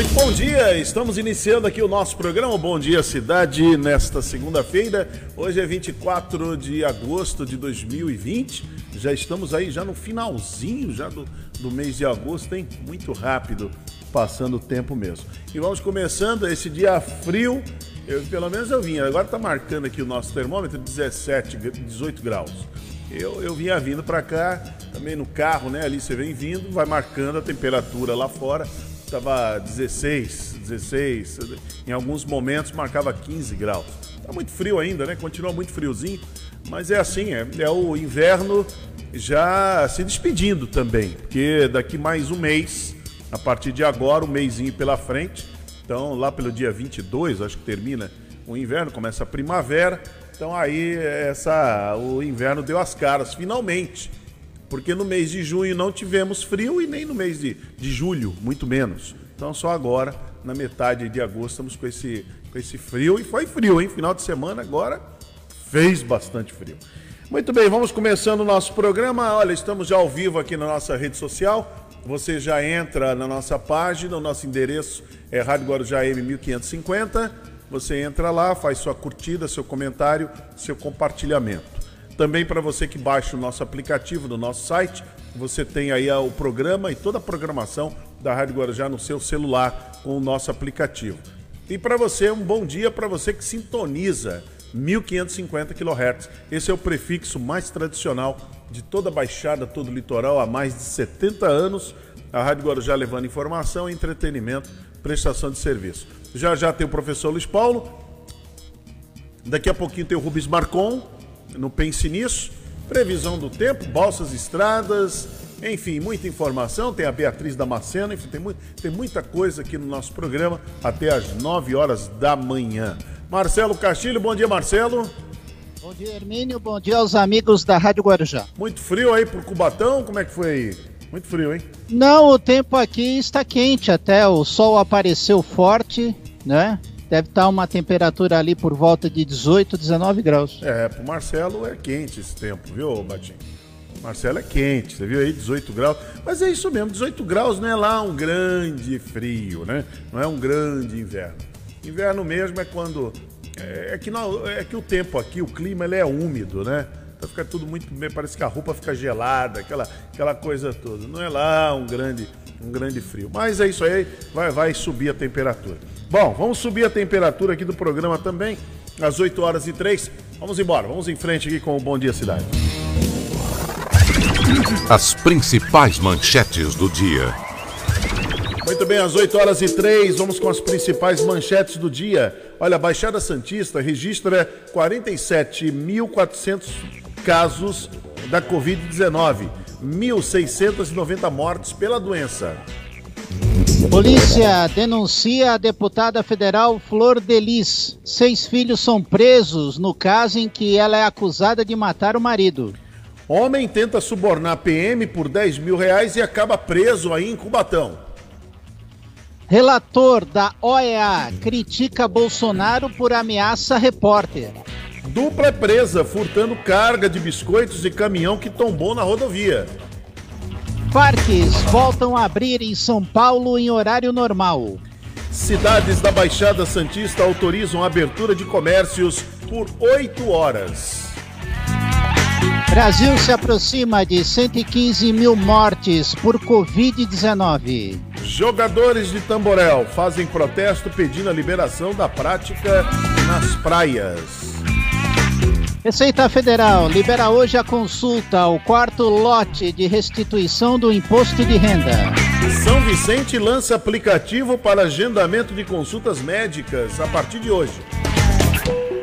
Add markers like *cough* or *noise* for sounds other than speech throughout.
Muito bom dia, estamos iniciando aqui o nosso programa Bom Dia Cidade nesta segunda-feira. Hoje é 24 de agosto de 2020. Já estamos aí já no finalzinho já do, do mês de agosto, hein? Muito rápido, passando o tempo mesmo. E vamos começando esse dia frio. Eu, pelo menos eu vim, agora está marcando aqui o nosso termômetro 17, 18 graus. Eu, eu vinha vindo para cá, também no carro, né? Ali você vem vindo, vai marcando a temperatura lá fora estava 16, 16, em alguns momentos marcava 15 graus. Está muito frio ainda, né? Continua muito friozinho, mas é assim, é, é o inverno já se despedindo também, porque daqui mais um mês, a partir de agora, um mêsinho pela frente, então lá pelo dia 22, acho que termina o inverno, começa a primavera, então aí essa, o inverno deu as caras, finalmente porque no mês de junho não tivemos frio e nem no mês de, de julho, muito menos. Então só agora, na metade de agosto, estamos com esse, com esse frio. E foi frio, hein? Final de semana agora fez bastante frio. Muito bem, vamos começando o nosso programa. Olha, estamos já ao vivo aqui na nossa rede social. Você já entra na nossa página, o nosso endereço é Rádio Guarujá M1550. Você entra lá, faz sua curtida, seu comentário, seu compartilhamento. Também para você que baixa o nosso aplicativo no nosso site, você tem aí o programa e toda a programação da Rádio Guarujá no seu celular com o nosso aplicativo. E para você, um bom dia para você que sintoniza 1550 kHz. Esse é o prefixo mais tradicional de toda a Baixada, todo o litoral, há mais de 70 anos. A Rádio Guarujá levando informação, entretenimento, prestação de serviço. Já já tem o professor Luiz Paulo. Daqui a pouquinho tem o Rubens Marcon no Pense Nisso. Previsão do tempo, balsas estradas, enfim, muita informação. Tem a Beatriz Damasceno, enfim, tem, muito, tem muita coisa aqui no nosso programa até às 9 horas da manhã. Marcelo Castilho, bom dia, Marcelo. Bom dia, Hermínio. Bom dia aos amigos da Rádio Guarujá. Muito frio aí pro Cubatão? Como é que foi aí? Muito frio, hein? Não, o tempo aqui está quente até. O sol apareceu forte, né? Deve estar uma temperatura ali por volta de 18, 19 graus. É, pro Marcelo é quente esse tempo, viu, Batinho? Marcelo é quente, você viu aí, 18 graus. Mas é isso mesmo, 18 graus não é lá um grande frio, né? Não é um grande inverno. Inverno mesmo é quando. É, é que, não, é que o tempo aqui, o clima, ele é úmido, né? Então fica tudo muito. Parece que a roupa fica gelada, aquela, aquela coisa toda. Não é lá um grande, um grande frio. Mas é isso aí, vai, vai subir a temperatura. Bom, vamos subir a temperatura aqui do programa também, às 8 horas e 3. Vamos embora, vamos em frente aqui com o Bom Dia Cidade. As principais manchetes do dia. Muito bem, às 8 horas e 3, vamos com as principais manchetes do dia. Olha, a Baixada Santista registra 47.400 casos da Covid-19, 1.690 mortes pela doença. Polícia denuncia a deputada federal Flor Delis. Seis filhos são presos no caso em que ela é acusada de matar o marido. Homem tenta subornar PM por 10 mil reais e acaba preso aí em Cubatão. Relator da OEA critica Bolsonaro por ameaça repórter. Dupla é presa furtando carga de biscoitos e caminhão que tombou na rodovia. Parques voltam a abrir em São Paulo em horário normal. Cidades da Baixada Santista autorizam a abertura de comércios por oito horas. Brasil se aproxima de 115 mil mortes por Covid-19. Jogadores de Tamborel fazem protesto pedindo a liberação da prática nas praias. Receita Federal libera hoje a consulta ao quarto lote de restituição do imposto de renda. São Vicente lança aplicativo para agendamento de consultas médicas a partir de hoje.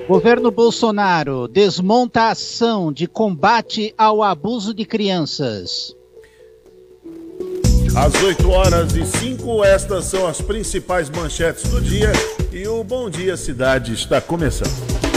Governo Bolsonaro desmonta a ação de combate ao abuso de crianças. Às 8 horas e 5, estas são as principais manchetes do dia e o Bom Dia Cidade está começando.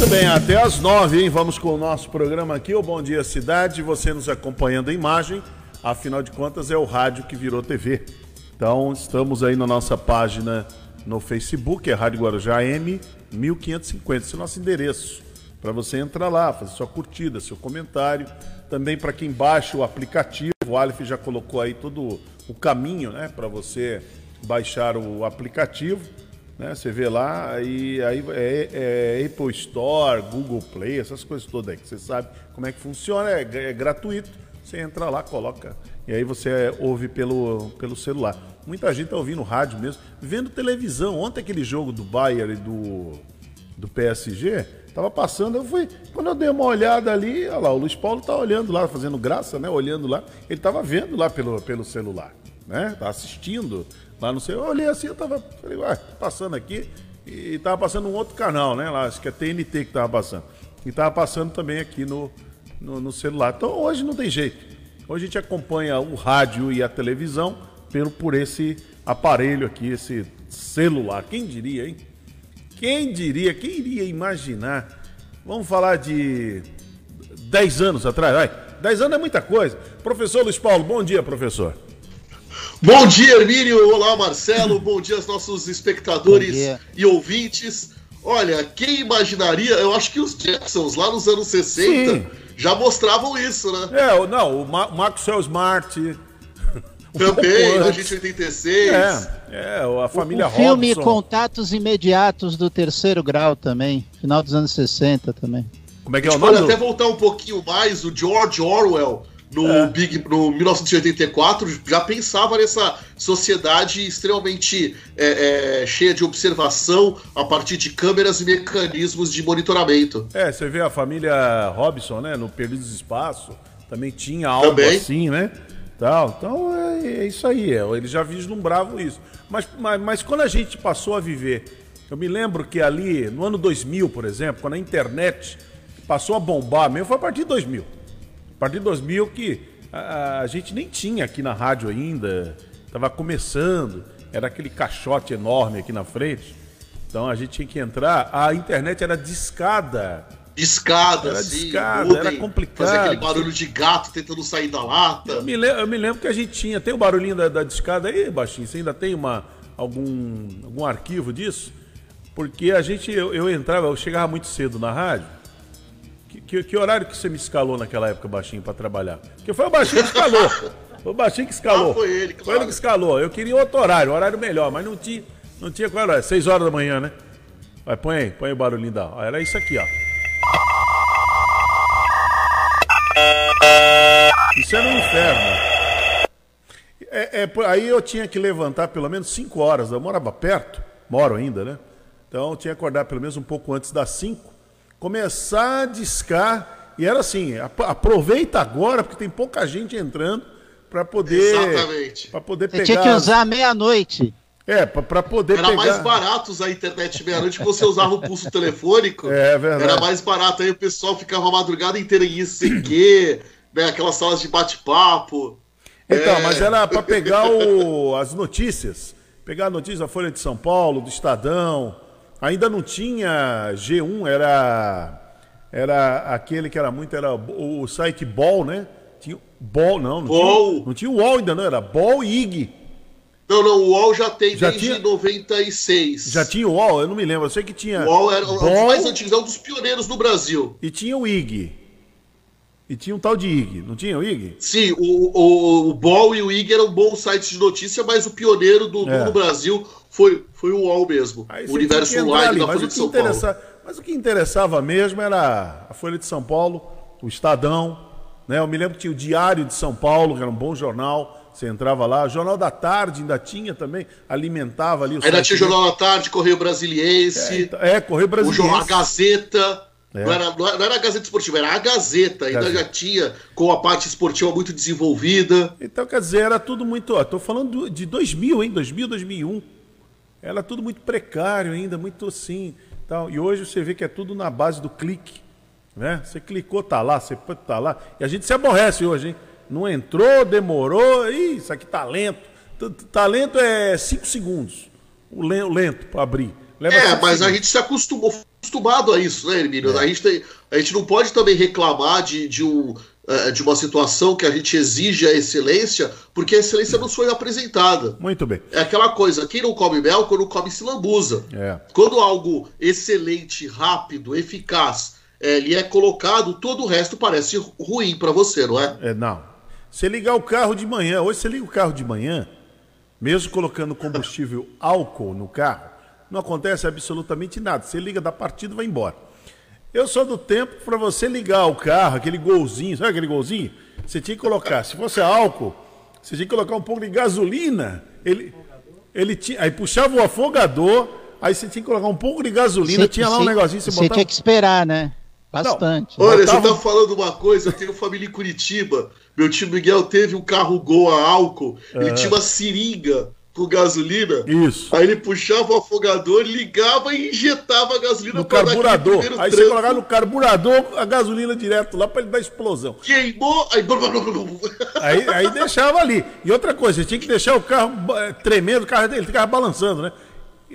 Muito bem, até às nove, hein? Vamos com o nosso programa aqui, o Bom Dia Cidade. Você nos acompanhando a imagem, afinal de contas é o rádio que virou TV. Então, estamos aí na nossa página no Facebook, é Rádio Guarujá M 1550, esse é o nosso endereço. Para você entrar lá, fazer sua curtida, seu comentário. Também para quem baixa o aplicativo, o Aleph já colocou aí todo o caminho, né, para você baixar o aplicativo, né? Você vê lá e aí é, é, Apple Store, Google Play, essas coisas todas aí que você sabe como é que funciona, é, é gratuito. Você entra lá, coloca e aí você ouve pelo, pelo celular. Muita gente tá ouvindo rádio mesmo, vendo televisão. Ontem aquele jogo do Bayern e do, do PSG, tava passando, eu fui. Quando eu dei uma olhada ali, olha lá, o Luiz Paulo tá olhando lá, fazendo graça, né? Olhando lá. Ele tava vendo lá pelo, pelo celular, né? Tá assistindo Lá no sei, eu olhei assim, eu tava, falei, ué, passando aqui, e tava passando um outro canal, né? Lá, acho que é TNT que tava passando. E tava passando também aqui no, no, no, celular. Então hoje não tem jeito. Hoje a gente acompanha o rádio e a televisão pelo, por esse aparelho aqui, esse celular. Quem diria, hein? Quem diria, quem iria imaginar? Vamos falar de 10 anos atrás, vai. 10 anos é muita coisa. Professor Luiz Paulo, bom dia, professor. Bom dia, Hermínio. Olá, Marcelo. Bom dia aos nossos espectadores e ouvintes. Olha, quem imaginaria? Eu acho que os Jacksons, lá nos anos 60, Sim. já mostravam isso, né? É, não, o Ma Maxwell Smart. *laughs* Também, a gente 86. É, é, a família o, o filme Robson. Contatos Imediatos do Terceiro Grau também, final dos anos 60 também. Como é que é o nome? Pode até voltar um pouquinho mais, o George Orwell no, é. Big, no 1984 já pensava nessa sociedade extremamente é, é, cheia de observação a partir de câmeras e mecanismos de monitoramento. É, você vê a família Robson, né, no Perdidos do Espaço, também tinha algo também. assim, né? Tal. Então é, é isso aí, é, eles já vislumbravam isso. Mas, mas, mas quando a gente passou a viver, eu me lembro que ali, no ano 2000, por exemplo, quando a internet passou a bombar mesmo, foi a partir de 2000 partir de 2000 que a, a gente nem tinha aqui na rádio ainda, estava começando, era aquele caixote enorme aqui na frente. Então a gente tinha que entrar, a internet era discada. Discada, era sim. Discada, era complicado. Fazer aquele barulho de gato tentando sair da lata. Eu me, lembro, eu me lembro que a gente tinha. Tem o barulhinho da, da discada aí, Baixinho? Você ainda tem uma, algum, algum arquivo disso? Porque a gente, eu, eu entrava, eu chegava muito cedo na rádio. Que, que, horário que você me escalou naquela época, baixinho, para trabalhar? Porque foi o baixinho que escalou. Foi o baixinho que escalou. Ah, foi ele, claro. Foi ele que escalou. Eu queria outro horário, um horário melhor, mas não tinha, não tinha qual horário. Seis horas da manhã, né? Vai, põe aí, põe o barulhinho da. Era isso aqui, ó. Isso era um inferno. É, é, aí eu tinha que levantar pelo menos 5 horas. Eu morava perto, moro ainda, né? Então eu tinha que acordar pelo menos um pouco antes das 5 começar a discar. E era assim: aproveita agora, porque tem pouca gente entrando para poder. Exatamente. Para poder Você pegar. Tinha que usar meia-noite. É, para poder Era pegar... mais barato usar a internet meia-noite que você usava o pulso telefônico. É, é verdade. Era mais barato. Aí o pessoal ficava a madrugada inteira em ICQ, *coughs* né, aquelas salas de bate-papo. Então, é... mas era para pegar o... as notícias. Pegar a notícia da Folha de São Paulo, do Estadão, Ainda não tinha G1, era era aquele que era muito era o site Ball, né? Tinha Ball, não, não Ball. tinha, não tinha o UOL ainda não, era Ball e IG. Não, não, o UOL já tem já desde tinha... 96. Já tinha o UOL? Eu não me lembro, eu sei que tinha. O UOL era Ball... um dos mais antigos, é um dos pioneiros no Brasil. E tinha o IG. E tinha um tal de IG, não tinha o IG? Sim, o, o, o Ball e o IG eram bons sites de notícia, mas o pioneiro do, é. do Brasil foi, foi o UOL mesmo. o universo online ali, da Folha de São Paulo. Mas o que interessava mesmo era a Folha de São Paulo, o Estadão. Né? Eu me lembro que tinha o Diário de São Paulo, que era um bom jornal. Você entrava lá, Jornal da Tarde ainda tinha também, alimentava ali o Ainda tinha Jornal da Tarde, Correio Brasiliense. É, então, é Correio Brasiliense. O jornal, a Gazeta. É. Não, era, não era a Gazeta Esportiva, era a Gazeta. Ainda Gazeta. já tinha com a parte esportiva muito desenvolvida. Então, quer dizer, era tudo muito. Estou falando de 2000, hein? 2000, 2001. Era tudo muito precário ainda, muito assim. Tal. E hoje você vê que é tudo na base do clique. Né? Você clicou, tá lá, você tá lá. E a gente se aborrece hoje, hein? Não entrou, demorou. Ih, isso aqui talento. Talento é 5 segundos. o lento para abrir. Leva é, mas segundos. a gente se acostumou, acostumado a isso, né, Hermínio? É. A, gente tem, a gente não pode também reclamar de, de, um, é, de uma situação que a gente exige a excelência, porque a excelência não foi apresentada. Muito bem. É aquela coisa, quem não come mel, quando come se lambuza. É. Quando algo excelente, rápido, eficaz, ele é colocado, todo o resto parece ruim para você, não é? É, não. Você ligar o carro de manhã, hoje você liga o carro de manhã, mesmo colocando combustível álcool no carro, não acontece absolutamente nada. Você liga da partida e vai embora. Eu sou do tempo para você ligar o carro, aquele golzinho, sabe aquele golzinho? Você tinha que colocar, se fosse álcool, você tinha que colocar um pouco de gasolina. Ele, ele tinha, aí puxava o afogador, aí você tinha que colocar um pouco de gasolina, tinha lá um negocinho, você, você botava... tinha que esperar, né? Bastante. Não, olha, botava... você tá falando uma coisa, eu tenho família em Curitiba. Meu tio Miguel teve um carro Gol a álcool, ele tinha uma seringa com gasolina. Isso. Aí ele puxava o afogador, ligava e injetava a gasolina no carburador. Aí você colocava no carburador a gasolina direto lá para ele dar explosão. Queimou, aí... aí aí deixava ali. E outra coisa, você tinha que deixar o carro eh, tremendo, o carro dele ficava balançando, né?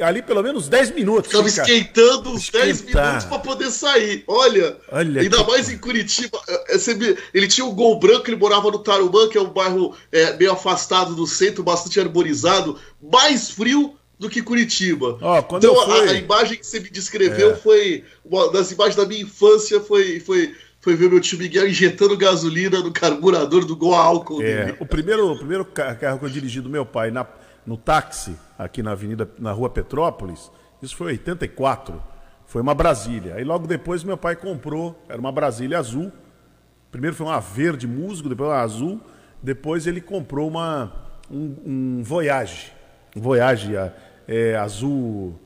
Ali pelo menos 10 minutos. Ficava esquentando uns 10 minutos para poder sair. Olha, Olha ainda mais em Curitiba. É, é, ele tinha um gol branco, ele morava no Tarumã, que é um bairro é, meio afastado do centro, bastante arborizado, mais frio do que Curitiba. Oh, então fui... a, a, imagem que você me descreveu é. foi. Uma das imagens da minha infância foi. foi foi ver meu tio Miguel injetando gasolina no carburador do gol álcool. É, dele. o primeiro, o primeiro carro que eu dirigi do meu pai na, no táxi, aqui na Avenida, na Rua Petrópolis, isso foi em 84, foi uma Brasília. Aí logo depois meu pai comprou, era uma Brasília azul. Primeiro foi uma verde musgo, depois uma azul, depois ele comprou uma, um, um Voyage, um Voyage é, é azul...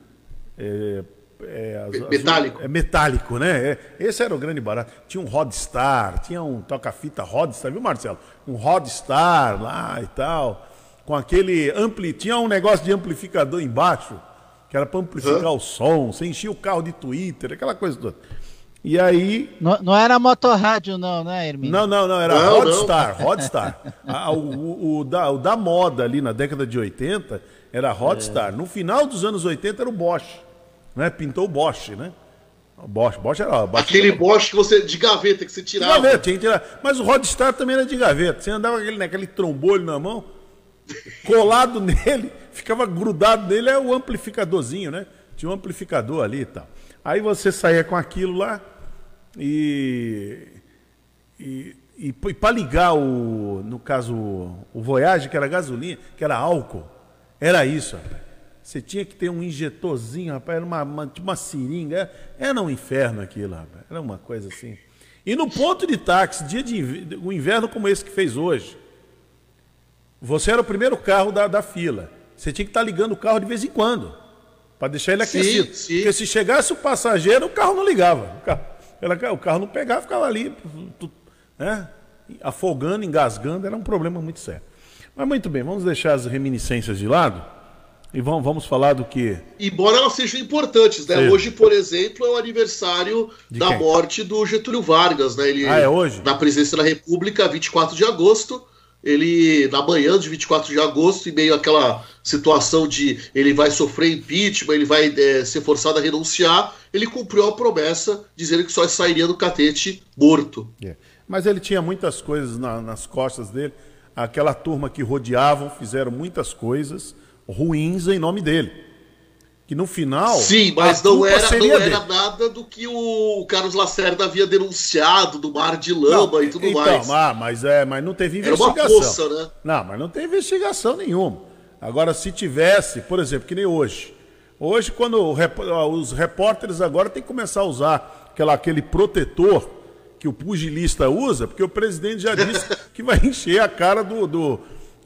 É, é, metálico. Azul, é metálico, né? É, esse era o grande barato. Tinha um Rodstar, tinha um toca-fita Rodstar, viu, Marcelo? Um Rodstar lá e tal com aquele ampli, tinha um negócio de amplificador embaixo, que era para amplificar Hã? o som, você enchia o carro de Twitter, aquela coisa toda. E aí. Não, não era motorrádio, não, né, Hermínio? Não, não, não, era não, Rodstar, não. Rodstar. o, o, o, da, o da moda ali na década de 80 era Rodstar. É. No final dos anos 80 era o Bosch. Né? Pintou o Bosch, né? O Bosch, Bosch era. Bosch Aquele era... Bosch que você. de gaveta que você tirava. De gaveta, tinha que tirar. Mas o Rodstar também era de gaveta. Você andava com aquele, naquele trombolho na mão colado *laughs* nele, ficava grudado nele, é o amplificadorzinho, né? Tinha um amplificador ali e tal. Aí você saía com aquilo lá e. E, e, e para ligar o, no caso, o Voyage, que era gasolina, que era álcool, era isso, rapaz. Você tinha que ter um injetorzinho, rapaz, era uma, uma, uma seringa. Era um inferno aquilo, rapaz. Era uma coisa assim. E no ponto de táxi, dia de um inverno como esse que fez hoje, você era o primeiro carro da, da fila. Você tinha que estar ligando o carro de vez em quando, para deixar ele aquecido. Sim, sim. Porque se chegasse o passageiro, o carro não ligava. O carro, o carro não pegava, ficava ali, né, afogando, engasgando, era um problema muito sério. Mas muito bem, vamos deixar as reminiscências de lado e vamos, vamos falar do que. Embora elas sejam importantes, né? Hoje, por exemplo, é o aniversário de da quem? morte do Getúlio Vargas, né? Ele, ah, é hoje? Na presidência da República, 24 de agosto ele, na manhã de 24 de agosto, em meio àquela situação de ele vai sofrer impeachment, ele vai é, ser forçado a renunciar, ele cumpriu a promessa dizendo que só sairia do catete morto. É. Mas ele tinha muitas coisas na, nas costas dele. Aquela turma que rodeavam fizeram muitas coisas ruins em nome dele que no final. Sim, mas não era, não era nada do que o Carlos Lacerda havia denunciado do mar de lama não, e tudo então, mais. Ah, mas, é, mas não teve investigação. Era uma poça, né? Não, mas não teve investigação nenhuma. Agora, se tivesse, por exemplo, que nem hoje. Hoje, quando os repórteres agora têm que começar a usar aquela, aquele protetor que o pugilista usa, porque o presidente já disse *laughs* que vai encher a cara do, do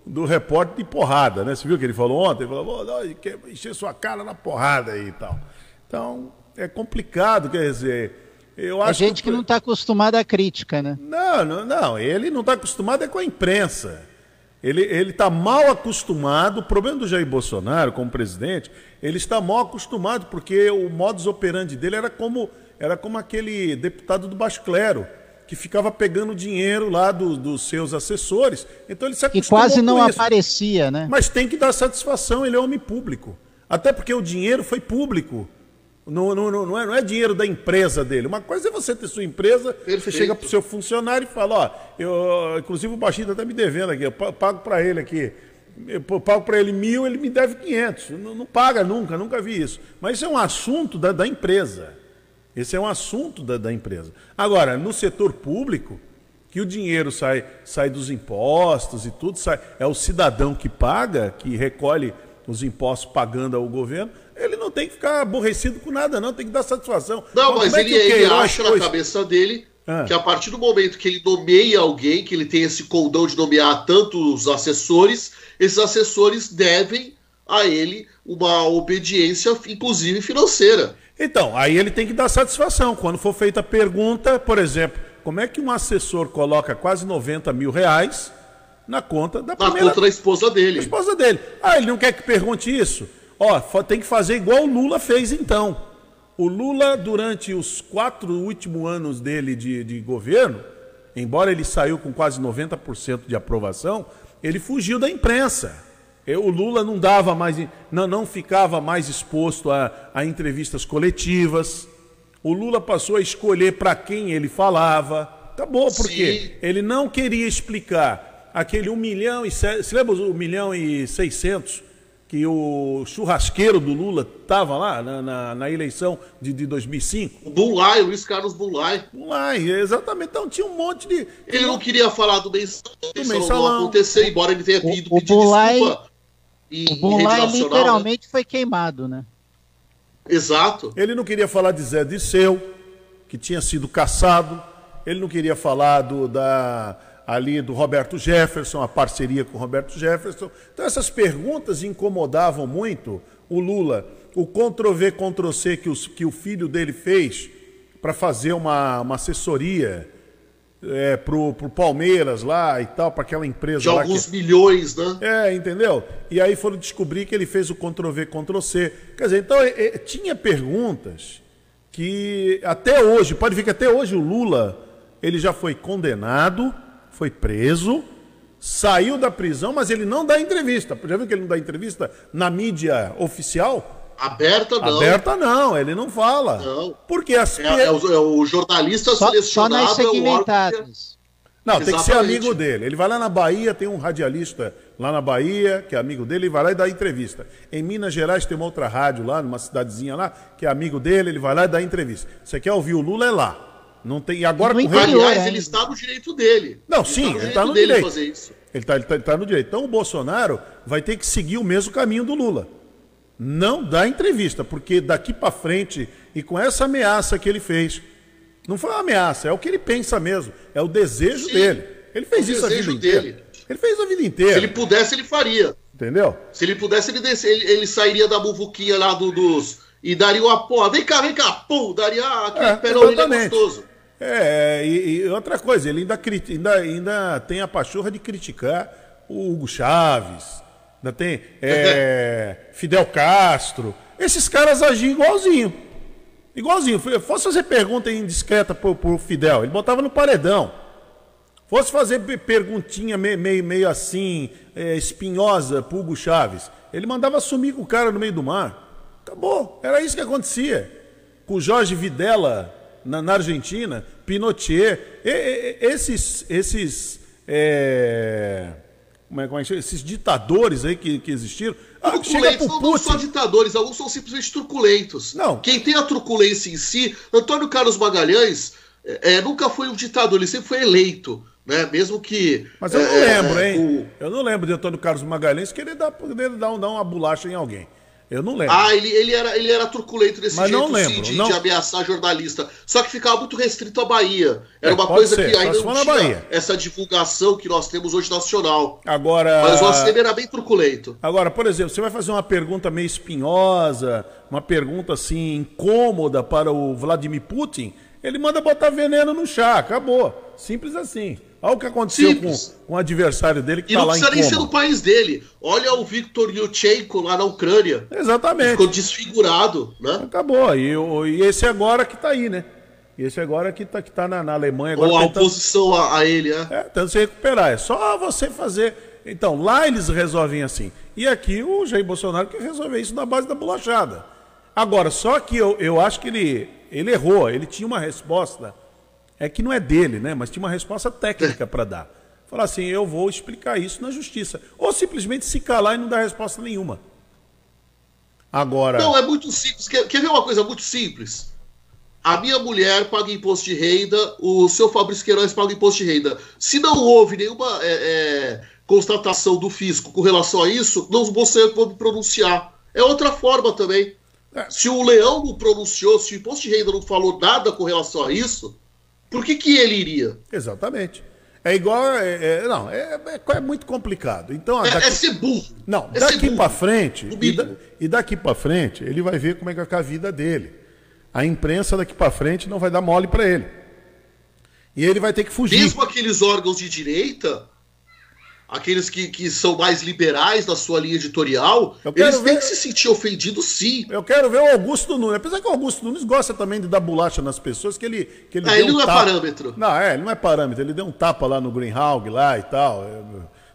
do repórter de porrada, né? Você viu o que ele falou ontem? Ele falou, vou encher sua cara na porrada aí e tal. Então, é complicado, quer dizer. Eu é acho gente que, que não está acostumada à crítica, né? Não, não, não. Ele não está acostumado é com a imprensa. Ele está mal acostumado. O problema do Jair Bolsonaro, como presidente, ele está mal acostumado, porque o modus operandi dele era como, era como aquele deputado do Baixo Clero que ficava pegando dinheiro lá do, dos seus assessores. Então ele se acostumou E quase não aparecia, né? Mas tem que dar satisfação, ele é homem público. Até porque o dinheiro foi público. Não, não, não, é, não é dinheiro da empresa dele. Uma coisa é você ter sua empresa, Perfeito. você chega pro seu funcionário e fala, ó, eu, inclusive o Baixinho tá até me devendo aqui, eu pa- pago para ele aqui. Eu pago para ele mil, ele me deve 500. Não, não paga nunca, nunca vi isso. Mas isso é um assunto da, da empresa. Esse é um assunto da, da empresa. Agora, no setor público, que o dinheiro sai, sai dos impostos e tudo, sai, é o cidadão que paga, que recolhe os impostos pagando ao governo, ele não tem que ficar aborrecido com nada, não, tem que dar satisfação. Não, Como mas é ele, ele acha na pôs- cabeça dele Ah. que a partir do momento que ele nomeia alguém, que ele tem esse condão de nomear tantos assessores, esses assessores devem a ele uma obediência, inclusive financeira. Então, aí ele tem que dar satisfação. Quando for feita a pergunta, por exemplo, como é que um assessor coloca quase 90 mil reais na conta da Na primeira conta da esposa a dele. esposa dele? Ah, ele não quer que pergunte isso? Ó, tem que fazer igual o Lula fez então. O Lula, durante os quatro últimos anos dele de, de governo, embora ele saiu com quase 90% de aprovação, ele fugiu da imprensa. O Lula não dava mais, não, não ficava mais exposto a, a entrevistas coletivas. O Lula passou a escolher para quem ele falava. Acabou, porque Sim. ele não queria explicar aquele 1 milhão e... se- Você lembra o 1 milhão e 600 que o churrasqueiro do Lula estava lá na, na, na eleição de, de 2005? O Bulai, o Luiz Carlos Bulai. Lá, exatamente. Então tinha um monte de... Ele não queria falar do mensalão, o mensalão não aconteceu, embora ele tenha O- vindo o pedir Bulai- desculpa em, O nacional. né? literalmente foi queimado, né? Exato. Ele não queria falar de Zé Disseu, que tinha sido caçado. Ele não queria falar do, da, ali do Roberto Jefferson, a parceria com o Roberto Jefferson. Então essas perguntas incomodavam muito o Lula. O Ctrl-V, Ctrl-C que, os- que o filho dele fez para fazer uma, uma assessoria é, pro, pro Palmeiras lá e tal, para aquela empresa De alguns que... milhões, né? É, entendeu? E aí foram descobrir que ele fez o Ctrl-V, Ctrl-C. Quer dizer, então, é, é, tinha perguntas que até hoje, pode ver que até hoje o Lula, ele já foi condenado, foi preso, saiu da prisão, mas ele não dá entrevista. Já viu que ele não dá entrevista na mídia oficial? Aberta não. Aberta não, ele não fala. Não. Porque as É, é o, é o jornalista Só, só selecionado. nas é segmentadas. Não, tem que ser Exatamente. amigo dele. Ele vai lá na Bahia, tem um radialista lá na Bahia, que é amigo dele, ele vai lá e dá entrevista. Em Minas Gerais tem uma outra rádio lá, numa cidadezinha lá, que é amigo dele, ele vai lá e dá entrevista. Você quer ouvir o Lula, é lá. Não tem... E agora No com interior, radial- Aliás, ainda. ele está no direito dele. Não, sim, ele tá no dele direito. fazer isso. Ele está ele tá, ele tá no direito. Então o Bolsonaro vai ter que seguir o mesmo caminho do Lula. Não dá entrevista, porque daqui para frente, e com essa ameaça que ele fez, não foi uma ameaça, é o que ele pensa mesmo, é o desejo Sim, dele. Ele fez é isso a vida inteira. dele. Ele fez a vida Se inteira. ele pudesse, ele faria. Entendeu? Se ele pudesse, ele, desce, ele, ele sairia da muvuquinha lá do, dos. E daria uma porra. Vem cá, vem cá, pum! Daria aquele É, pé gostoso. É, e, e outra coisa, ele ainda, ainda, ainda tem a pachorra de criticar o Hugo Chaves, ainda tem é, *laughs* Fidel Castro. Esses caras agiam igualzinho. Igualzinho. Fosse fazer pergunta indiscreta pro, pro Fidel, ele botava no paredão. Fosse fazer pe- perguntinha meio, meio, meio assim, é, espinhosa pro Hugo Chaves, ele mandava sumir com o cara no meio do mar. Acabou. Era isso que acontecia. Com o Jorge Videla na, na Argentina, Pinochet, e- e- esses, esses, é, como é, como é esses ditadores aí que, que existiram. Ah, chega pro não, não só Putin. ditadores, alguns são simplesmente truculentos. Não. Quem tem a truculência em si, Antônio Carlos Magalhães é, é, nunca foi um ditador, ele sempre foi eleito. Né? Mesmo que. Mas eu não é, lembro, é, hein? o- Eu não lembro de Antônio Carlos Magalhães querer dar, poder dar, um- dar uma bolacha em alguém. Eu não lembro. Ah, ele, ele, era, ele era truculento desse Mas jeito, não lembro, sim, de, não- de ameaçar jornalista. Só que ficava muito restrito à Bahia. Era É, uma coisa ser, que ainda não tinha Bahia. essa divulgação que nós temos hoje nacional. Agora. Mas o ACM era bem truculento. Agora, por exemplo, você vai fazer uma pergunta meio espinhosa, uma pergunta assim incômoda para o Vladimir Putin, ele manda botar veneno no chá, acabou. Simples assim. Olha o que aconteceu com, Simples. com o adversário dele que E está não lá em precisa nem ser coma. no país dele. Olha o Viktor Yushchenko lá na Ucrânia. Exatamente. Ficou desfigurado, né? Acabou. E, e esse agora que está aí, né? Esse agora que está que tá na, na Alemanha agora Ou a tentando- oposição a, a ele, né? É, tentando se recuperar. É só você fazer. Então, lá eles resolvem assim. E aqui o Jair Bolsonaro quer resolver isso na base da bolachada. Agora, só que eu, eu acho que ele, ele errou. Ele tinha uma resposta, é que não é dele, né? Mas tinha uma resposta técnica para dar. Falar assim, eu vou explicar isso na justiça. Ou simplesmente se calar e não dar resposta nenhuma. Agora. Não, é muito simples. Quer, quer ver uma coisa muito simples? A minha mulher paga imposto de renda, o seu Fabrício Queiroz paga imposto de renda. Se não houve nenhuma é, é, constatação do fisco com relação a isso, não vou ser vou me pronunciar. É outra forma também. É. Se o Leão não pronunciou, se o imposto de renda não falou nada com relação a isso, por que, que ele iria? Exatamente. É igual. É, é, não, é, é, é, muito complicado. Então, é, daqui, é ser burro. Não, é daqui para frente. E, da, e, daqui para frente, ele vai ver como é que vai ficar a vida dele. A imprensa daqui para frente não vai dar mole para ele. E ele vai ter que fugir. Mesmo aqueles órgãos de direita aqueles que, que são mais liberais na sua linha editorial, eles ver... têm que se sentir ofendidos sim. Eu quero ver o Augusto Nunes. Apesar que o Augusto Nunes gosta também de dar bolacha nas pessoas, que ele. Que ele, ah, ele um não é tapa... é parâmetro. Não, é, ele não é parâmetro. Ele deu um tapa lá no Greenhalg lá e tal. É,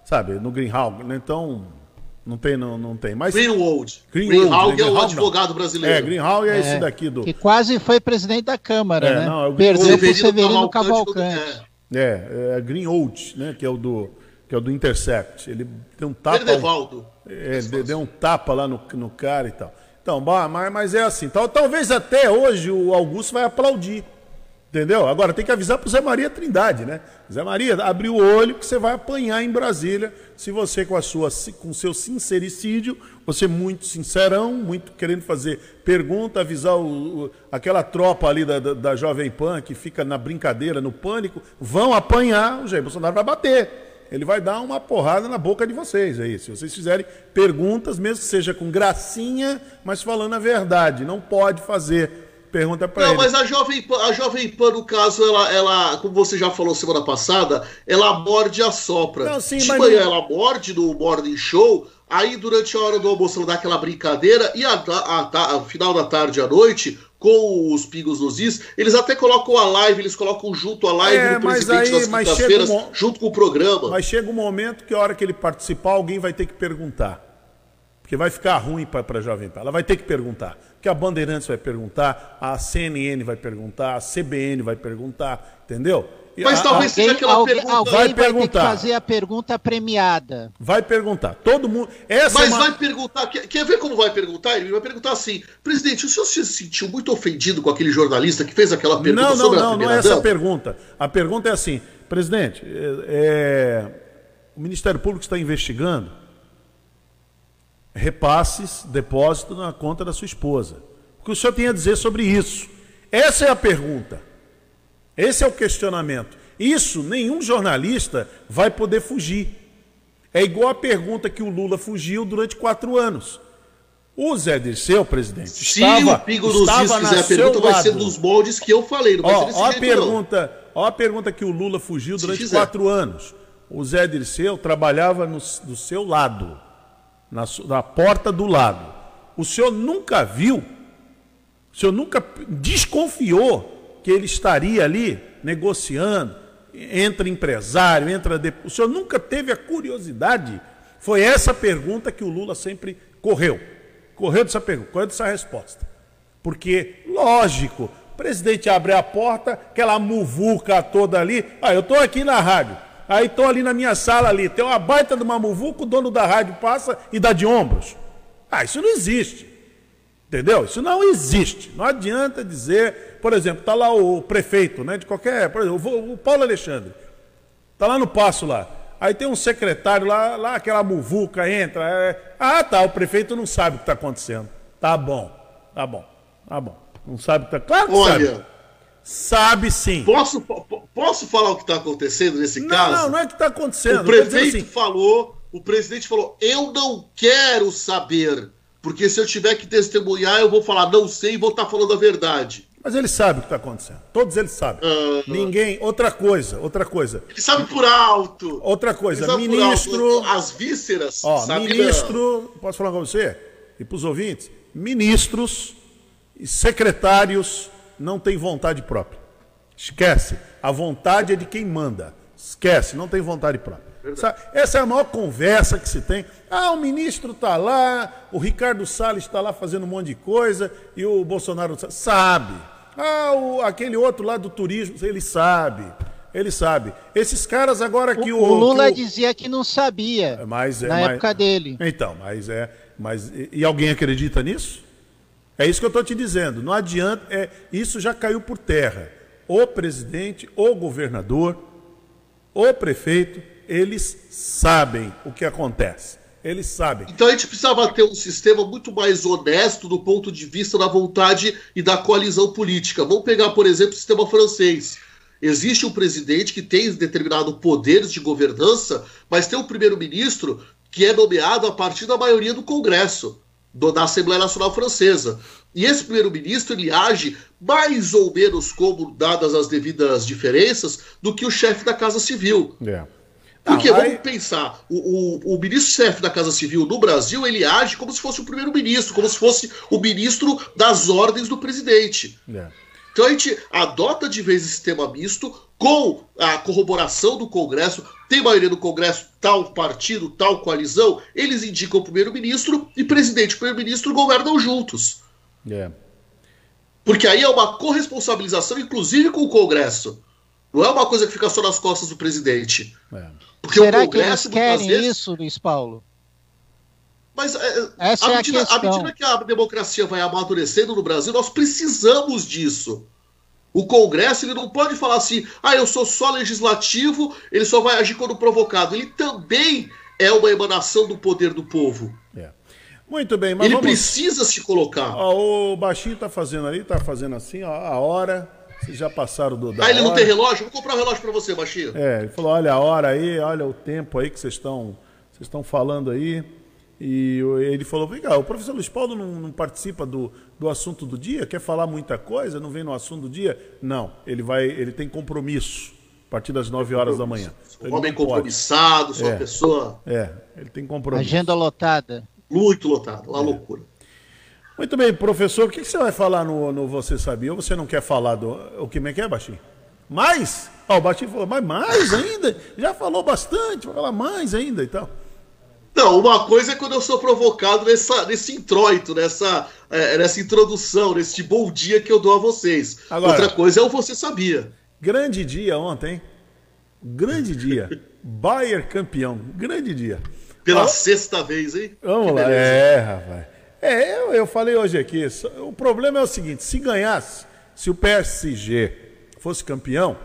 sabe, no Greenhalg. Né? Então. Não tem, não, não tem. Mas... Greenwald. Greenwald Greenhalg né? é o advogado brasileiro. É, Greenhalg é, é, esse daqui do. Que quase foi presidente da Câmara, é, né? Não, é o Perdeu pro Severino Cavalcante. Cavalcante. É, é Greenwald, né? Que é o do que é o do Intercept. Ele deu um tapa. Verdevaldo. É, ele deu um tapa lá no, no cara e tal. Então, mas, mas é assim. Tal, talvez até hoje o Augusto vai aplaudir. Entendeu? Agora tem que avisar pro Zé Maria Trindade, né? Zé Maria, abre o olho que você vai apanhar em Brasília se você com a sua com seu sincericídio, você muito sincerão, muito querendo fazer pergunta, avisar o, o, aquela tropa ali da, da, da Jovem Pan que fica na brincadeira, no pânico, vão apanhar, o Jair Bolsonaro vai bater ele vai dar uma porrada na boca de vocês aí. Se vocês fizerem perguntas, mesmo que seja com gracinha, mas falando a verdade. Não pode fazer pergunta para ele. Não, mas a Jovem Pan, a Jovem Pan, no caso, ela, ela, como você já falou semana passada, ela morde a sopra. Não, sim, de mas... manhã ela morde no Morning Show, aí durante a hora do almoço ela dá aquela brincadeira, e a, a, a, a final da tarde à noite, com os pingos nos is, eles até colocam a live, eles colocam junto a live é, do presidente aí, nas quintas-feiras, um, junto com o programa. Mas chega um momento que a hora que ele participar, alguém vai ter que perguntar. Porque vai ficar ruim para a Jovem Pan. Ela vai ter que perguntar. Porque a Bandeirantes vai perguntar, a CNN vai perguntar, a CBN vai perguntar, entendeu? Mas talvez alguém, seja aquela alguém, pergunta. Alguém vai, vai perguntar. fazer a pergunta premiada. Vai perguntar. Todo mundo. Essa Mas é uma... vai perguntar. Quer, quer, ver como vai perguntar? Ele vai perguntar assim: presidente, o senhor se sentiu muito ofendido com aquele jornalista que fez aquela pergunta não, não, sobre não, a Não, não é essa a pergunta. A pergunta é assim: presidente, é, é, o Ministério Público está investigando repasses, depósito na conta da sua esposa. O que o senhor tem a dizer sobre isso? Essa é a pergunta. Esse é o questionamento. Isso nenhum jornalista vai poder fugir. É igual a pergunta que o Lula fugiu durante quatro anos. O Zé Dirceu, presidente, Se estava, o Pingo dos Dias fizer a pergunta, vai ser dos moldes que eu falei. Não ó, ó a pergunta, ó a pergunta que o Lula fugiu durante quatro anos. O Zé Dirceu trabalhava no, do seu lado, na, na porta do lado. O senhor nunca viu, o senhor nunca desconfiou que ele estaria ali negociando, entra empresário, entra. O senhor nunca teve a curiosidade? Foi essa pergunta que o Lula sempre correu. Correu dessa pergunta, correu dessa resposta. Porque, lógico, o presidente abre a porta, aquela muvuca toda ali. Ah, eu estou aqui na rádio. Aí estou ali na minha sala ali. Tem uma baita de uma muvuca, o dono da rádio passa e dá de ombros. Ah, isso não existe. Entendeu? Isso não existe. Não adianta dizer, por exemplo, está lá o prefeito, né, de qualquer, por exemplo, o Paulo Alexandre. Está lá no passo lá. Aí tem um secretário lá, lá aquela muvuca entra. É... ah, tá, o prefeito não sabe o que está acontecendo. Tá bom, tá bom, tá bom. Não sabe o que está. Claro que Olha, sabe. Sabe sim. Posso, posso falar o que está acontecendo nesse não, caso? Não, não é o que está acontecendo. O prefeito assim. falou, o presidente falou: eu não quero saber porque se eu tiver que testemunhar, eu vou falar não sei e vou estar falando a verdade. Mas ele sabe o que está acontecendo. Todos eles sabem. Uh... Ninguém. Outra coisa, outra coisa. Ele sabe por alto. Outra coisa. Ministro. Alto. As vísceras. Ó, ministro. Não. Posso falar com você? E para os ouvintes? Ministros e secretários não têm vontade própria. Esquece. A vontade é de quem manda. Esquece, não tem vontade própria. Essa é a maior conversa que se tem. Ah, o ministro está lá, o Ricardo Salles está lá fazendo um monte de coisa e o Bolsonaro sabe. Ah, o, aquele outro lá do turismo, ele sabe. Ele sabe. Esses caras agora que o. O Lula que o... dizia que não sabia. Mas é, na mas... época dele. Então, mas é. Mas, e, e alguém acredita nisso? É isso que eu estou te dizendo. Não adianta. É, isso já caiu por terra. O presidente, o governador, o prefeito, eles sabem o que acontece. Eles sabem. Então a gente precisava ter um sistema muito mais honesto do ponto de vista da vontade e da coalizão política. Vamos pegar, por exemplo, o sistema francês. Existe um presidente que tem determinado poderes de governança, mas tem um primeiro-ministro que é nomeado a partir da maioria do Congresso, do, da Assembleia Nacional Francesa. E esse primeiro-ministro ele age mais ou menos como, dadas as devidas diferenças, do que o chefe da Casa Civil. É. Porque, vamos pensar, o, o, o ministro-chefe da Casa Civil no Brasil, ele age como se fosse o primeiro-ministro, como se fosse o ministro das ordens do presidente. É. Então a gente adota de vez esse sistema misto com a corroboração do Congresso, tem maioria no Congresso, tal partido, tal coalizão, eles indicam o primeiro-ministro e presidente e primeiro-ministro governam juntos. É. Porque aí é uma corresponsabilização, inclusive com o Congresso. Não é uma coisa que fica só nas costas do presidente. É. Porque Será o Congresso, que eles querem vezes... isso, Luiz Paulo? Mas é, Essa à, é medida, à medida que a democracia vai amadurecendo no Brasil, nós precisamos disso. O Congresso ele não pode falar assim, ah, eu sou só legislativo, ele só vai agir quando provocado. Ele também é uma emanação do poder do povo. É. Muito bem, mas ele vamos... precisa se colocar. Ó, o baixinho tá fazendo ali, tá fazendo assim, ó, a hora. Vocês já passaram do. Da ah, ele hora. não tem relógio? Vou comprar um relógio para você, baixinho. É, ele falou: olha a hora aí, olha o tempo aí que vocês estão, vocês estão falando aí. E ele falou: vem cá, o professor Luiz Paulo não, não, participa do, do assunto do dia? Quer falar muita coisa? Não vem no assunto do dia? Não, ele vai, ele tem compromisso a partir das 9 horas da manhã. Um homem compromissado, sua é, pessoa. É, ele tem compromisso. Agenda lotada. Muito lotada, uma é. loucura. Muito bem, professor, o que, que você vai falar no, no Você Sabia? Ou você não quer falar do. O que é que é, Baixinho? Mais? Ó, o Baixinho falou, mas mais ainda? Já falou bastante, vai falar mais ainda e então. tal. Não, uma coisa é quando eu sou provocado nessa, nesse introito, nessa, é, nessa introdução, nesse bom dia que eu dou a vocês. Agora, Outra coisa é o Você Sabia. Grande dia ontem. Grande dia. *laughs* Bayer campeão. Grande dia. Pela Ó, sexta vez, hein? Vamos lá. É, rapaz. É, eu, eu falei hoje aqui. O problema é o seguinte: se ganhasse, se o PSG fosse campeão,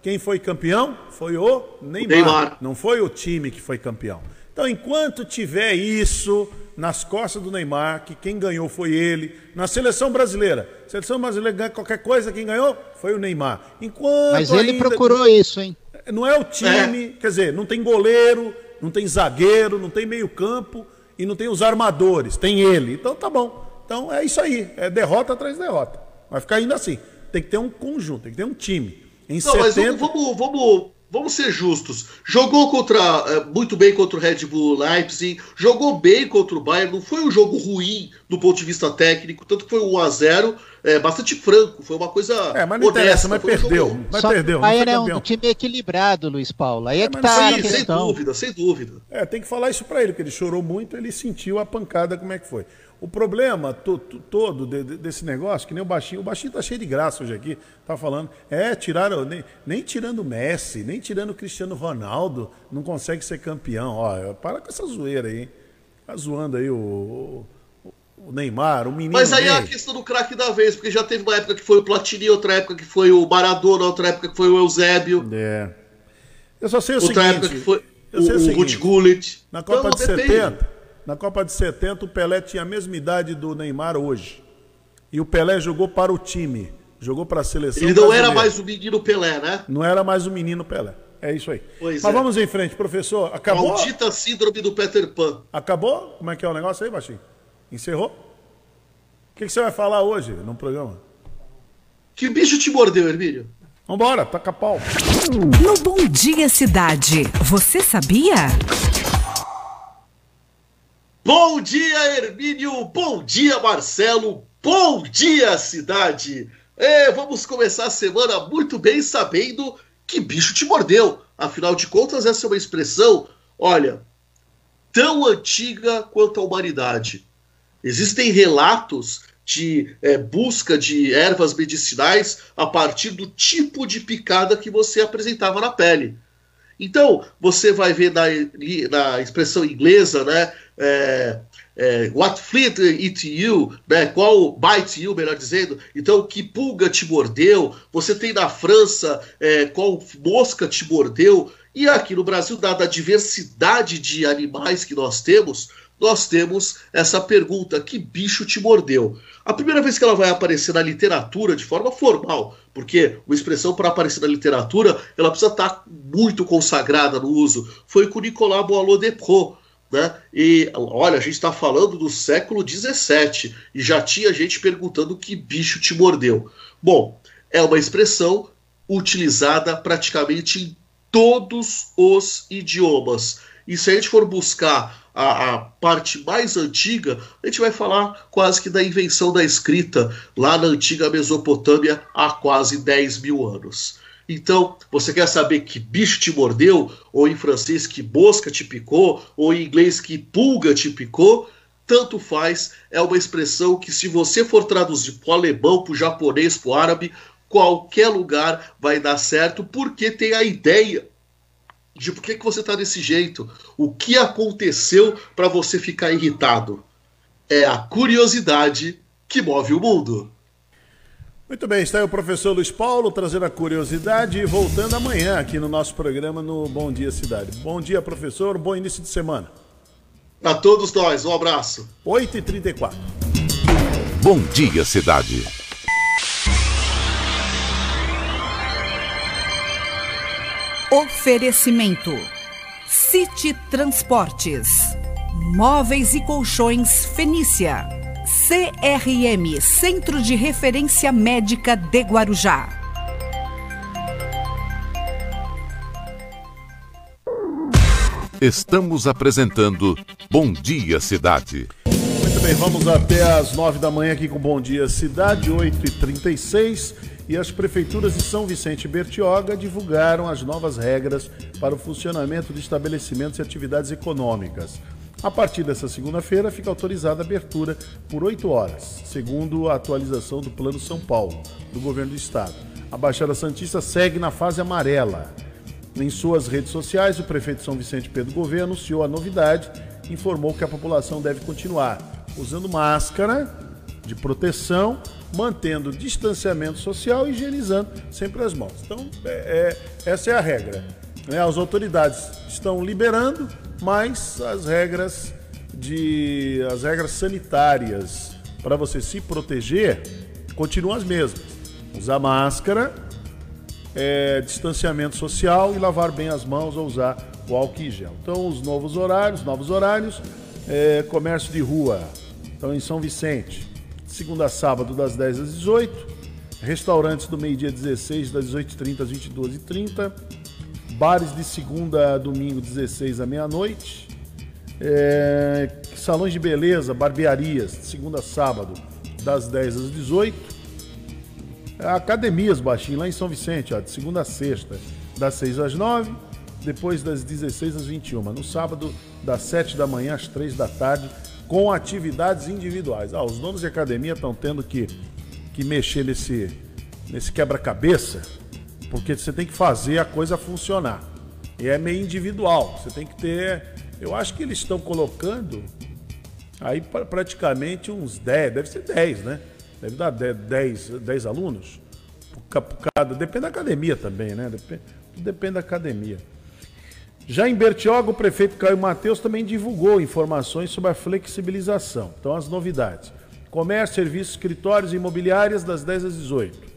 quem foi campeão foi o Neymar. Neymar. Não foi o time que foi campeão. Então, enquanto tiver isso nas costas do Neymar, que quem ganhou foi ele, na seleção brasileira, seleção brasileira ganha qualquer coisa, quem ganhou foi o Neymar. Enquanto Mas ele ainda... procurou isso, hein? Não é o time, é. quer dizer, não tem goleiro, não tem zagueiro, não tem meio-campo e não tem os armadores, tem ele. Então tá bom. Então é isso aí, é derrota atrás de derrota. Vai ficar indo assim. Tem que ter um conjunto, tem que ter um time. Em não, 70... mas vamos, vamos, vamos ser justos. Jogou contra eh, muito bem contra o Red Bull Leipzig, jogou bem contra o Bayern, não foi um jogo ruim do ponto de vista técnico, tanto que foi 1 a 0 é, bastante franco, foi uma coisa É, mas não interessa, mas perdeu, um mas perdeu. O Bayern é um time equilibrado, Luiz Paulo. Aí é, é que tá sim, a questão. Sem dúvida, sem dúvida. É, tem que falar isso para ele, porque ele chorou muito, ele sentiu a pancada como é que foi. O problema to, to, todo de, de, desse negócio, que nem o baixinho, o baixinho tá cheio de graça hoje aqui, tá falando, é, tiraram, nem, nem tirando o Messi, nem tirando o Cristiano Ronaldo, não consegue ser campeão. Ó, para com essa zoeira aí? Tá zoando aí o, o, o Neymar, o menino. Mas aí é a questão do craque da vez, porque já teve uma época que foi o Platini, outra época que foi o Maradona, outra época que foi o Eusébio. É. Eu só sei o outra seguinte. Outra época que foi o, o, Ruth Gullit. Na Copa então, de depende. 70. Na Copa de 70, o Pelé tinha a mesma idade do Neymar hoje. E o Pelé jogou para o time, jogou para a seleção. Ele não brasileira. era mais o menino Pelé, né? Não era mais o menino Pelé. É isso aí. Pois Mas é. vamos em frente, professor. Acabou? Maldita síndrome do Peter Pan. Acabou? Como é que é o negócio aí, Baixinho? Encerrou? O que, que você vai falar hoje no programa? Que bicho te mordeu, Hermínio? Vambora, taca pau. No Bom Dia Cidade, você sabia? Bom dia, Hermínio! Bom dia, Marcelo! Bom dia, cidade! É, vamos começar a semana muito bem sabendo que bicho te mordeu. Afinal de contas, essa é uma expressão, olha, tão antiga quanto a humanidade. Existem relatos de é, busca de ervas medicinais a partir do tipo de picada que você apresentava na pele. Então, você vai ver na, na expressão inglesa, né? É, é, what fleet it you, né? Qual bite you, melhor dizendo. Então, que pulga te mordeu? Você tem na França é, qual mosca te mordeu? E aqui no Brasil, dada a diversidade de animais que nós temos, nós temos essa pergunta: que bicho te mordeu? A primeira vez que ela vai aparecer na literatura de forma formal, porque uma expressão para aparecer na literatura ela precisa estar muito consagrada no uso, foi com Nicolas Boileau de Pro. Né? E olha, a gente está falando do século XVII e já tinha gente perguntando que bicho te mordeu. Bom, é uma expressão utilizada praticamente em todos os idiomas. E se a gente for buscar a, a, parte mais antiga, a gente vai falar quase que da invenção da escrita lá na antiga Mesopotâmia há quase 10 mil anos. Então, você quer saber que bicho te mordeu, ou em francês que mosca te picou, ou em inglês que pulga te picou? Tanto faz, é uma expressão que, se você for traduzir para o alemão, para o japonês, para o árabe, qualquer lugar vai dar certo, porque tem a ideia de por que, que você está desse jeito, o que aconteceu para você ficar irritado. É a curiosidade que move o mundo. Muito bem, está aí o professor Luiz Paulo trazendo a curiosidade e voltando amanhã aqui no nosso programa no Bom Dia Cidade. Bom dia, professor, bom início de semana. A todos nós, um abraço. 8h34. Bom Dia Cidade. Oferecimento: City Transportes, Móveis e Colchões Fenícia, CRM Centro de Referência Médica de Guarujá. Estamos apresentando Bom Dia Cidade. Muito bem, vamos até às nove da manhã aqui com Bom Dia Cidade, 8h36 e as prefeituras de São Vicente e Bertioga divulgaram as novas regras para o funcionamento de estabelecimentos e atividades econômicas. A partir dessa segunda-feira, fica autorizada a abertura por oito horas, segundo a atualização do Plano São Paulo, do governo do estado. A Baixada Santista segue na fase amarela. Em suas redes sociais, o prefeito São Vicente Pedro Gouveia anunciou a novidade e informou que a população deve continuar usando máscara de proteção mantendo distanciamento social e higienizando sempre as mãos. Então, é, é, essa é a regra. Né? As autoridades estão liberando, mas as regras de as regras sanitárias para você se proteger continuam as mesmas. Usar máscara, é, distanciamento social e lavar bem as mãos ou usar o álcool em gel. Então, os novos horários, novos horários, é, comércio de rua. Então, em São Vicente, segunda a sábado, das 10 às 18. Restaurantes do meio-dia 16, das 18h30 às 22h30. Bares de segunda a domingo, 16 à meia-noite. É, salões de beleza, barbearias, segunda a sábado, das 10 às 18. Academias baixinho, lá em São Vicente, ó, de segunda a sexta, das 6 às 9, depois das 16 às 21. No sábado, das 7 da manhã às 3 da tarde, com atividades individuais. Ah, os donos de academia estão tendo que, que mexer nesse, nesse quebra-cabeça, porque você tem que fazer a coisa funcionar. E é meio individual. Você tem que ter. Eu acho que eles estão colocando aí praticamente uns 10, deve ser 10, né? Deve dar 10, 10 alunos. Por cada, depende da academia também, né? Depende, depende da academia. Já em Bertioga, o prefeito Caio Mateus também divulgou informações sobre a flexibilização. Então, as novidades. Comércio, serviços, escritórios e imobiliárias das 10 às 18,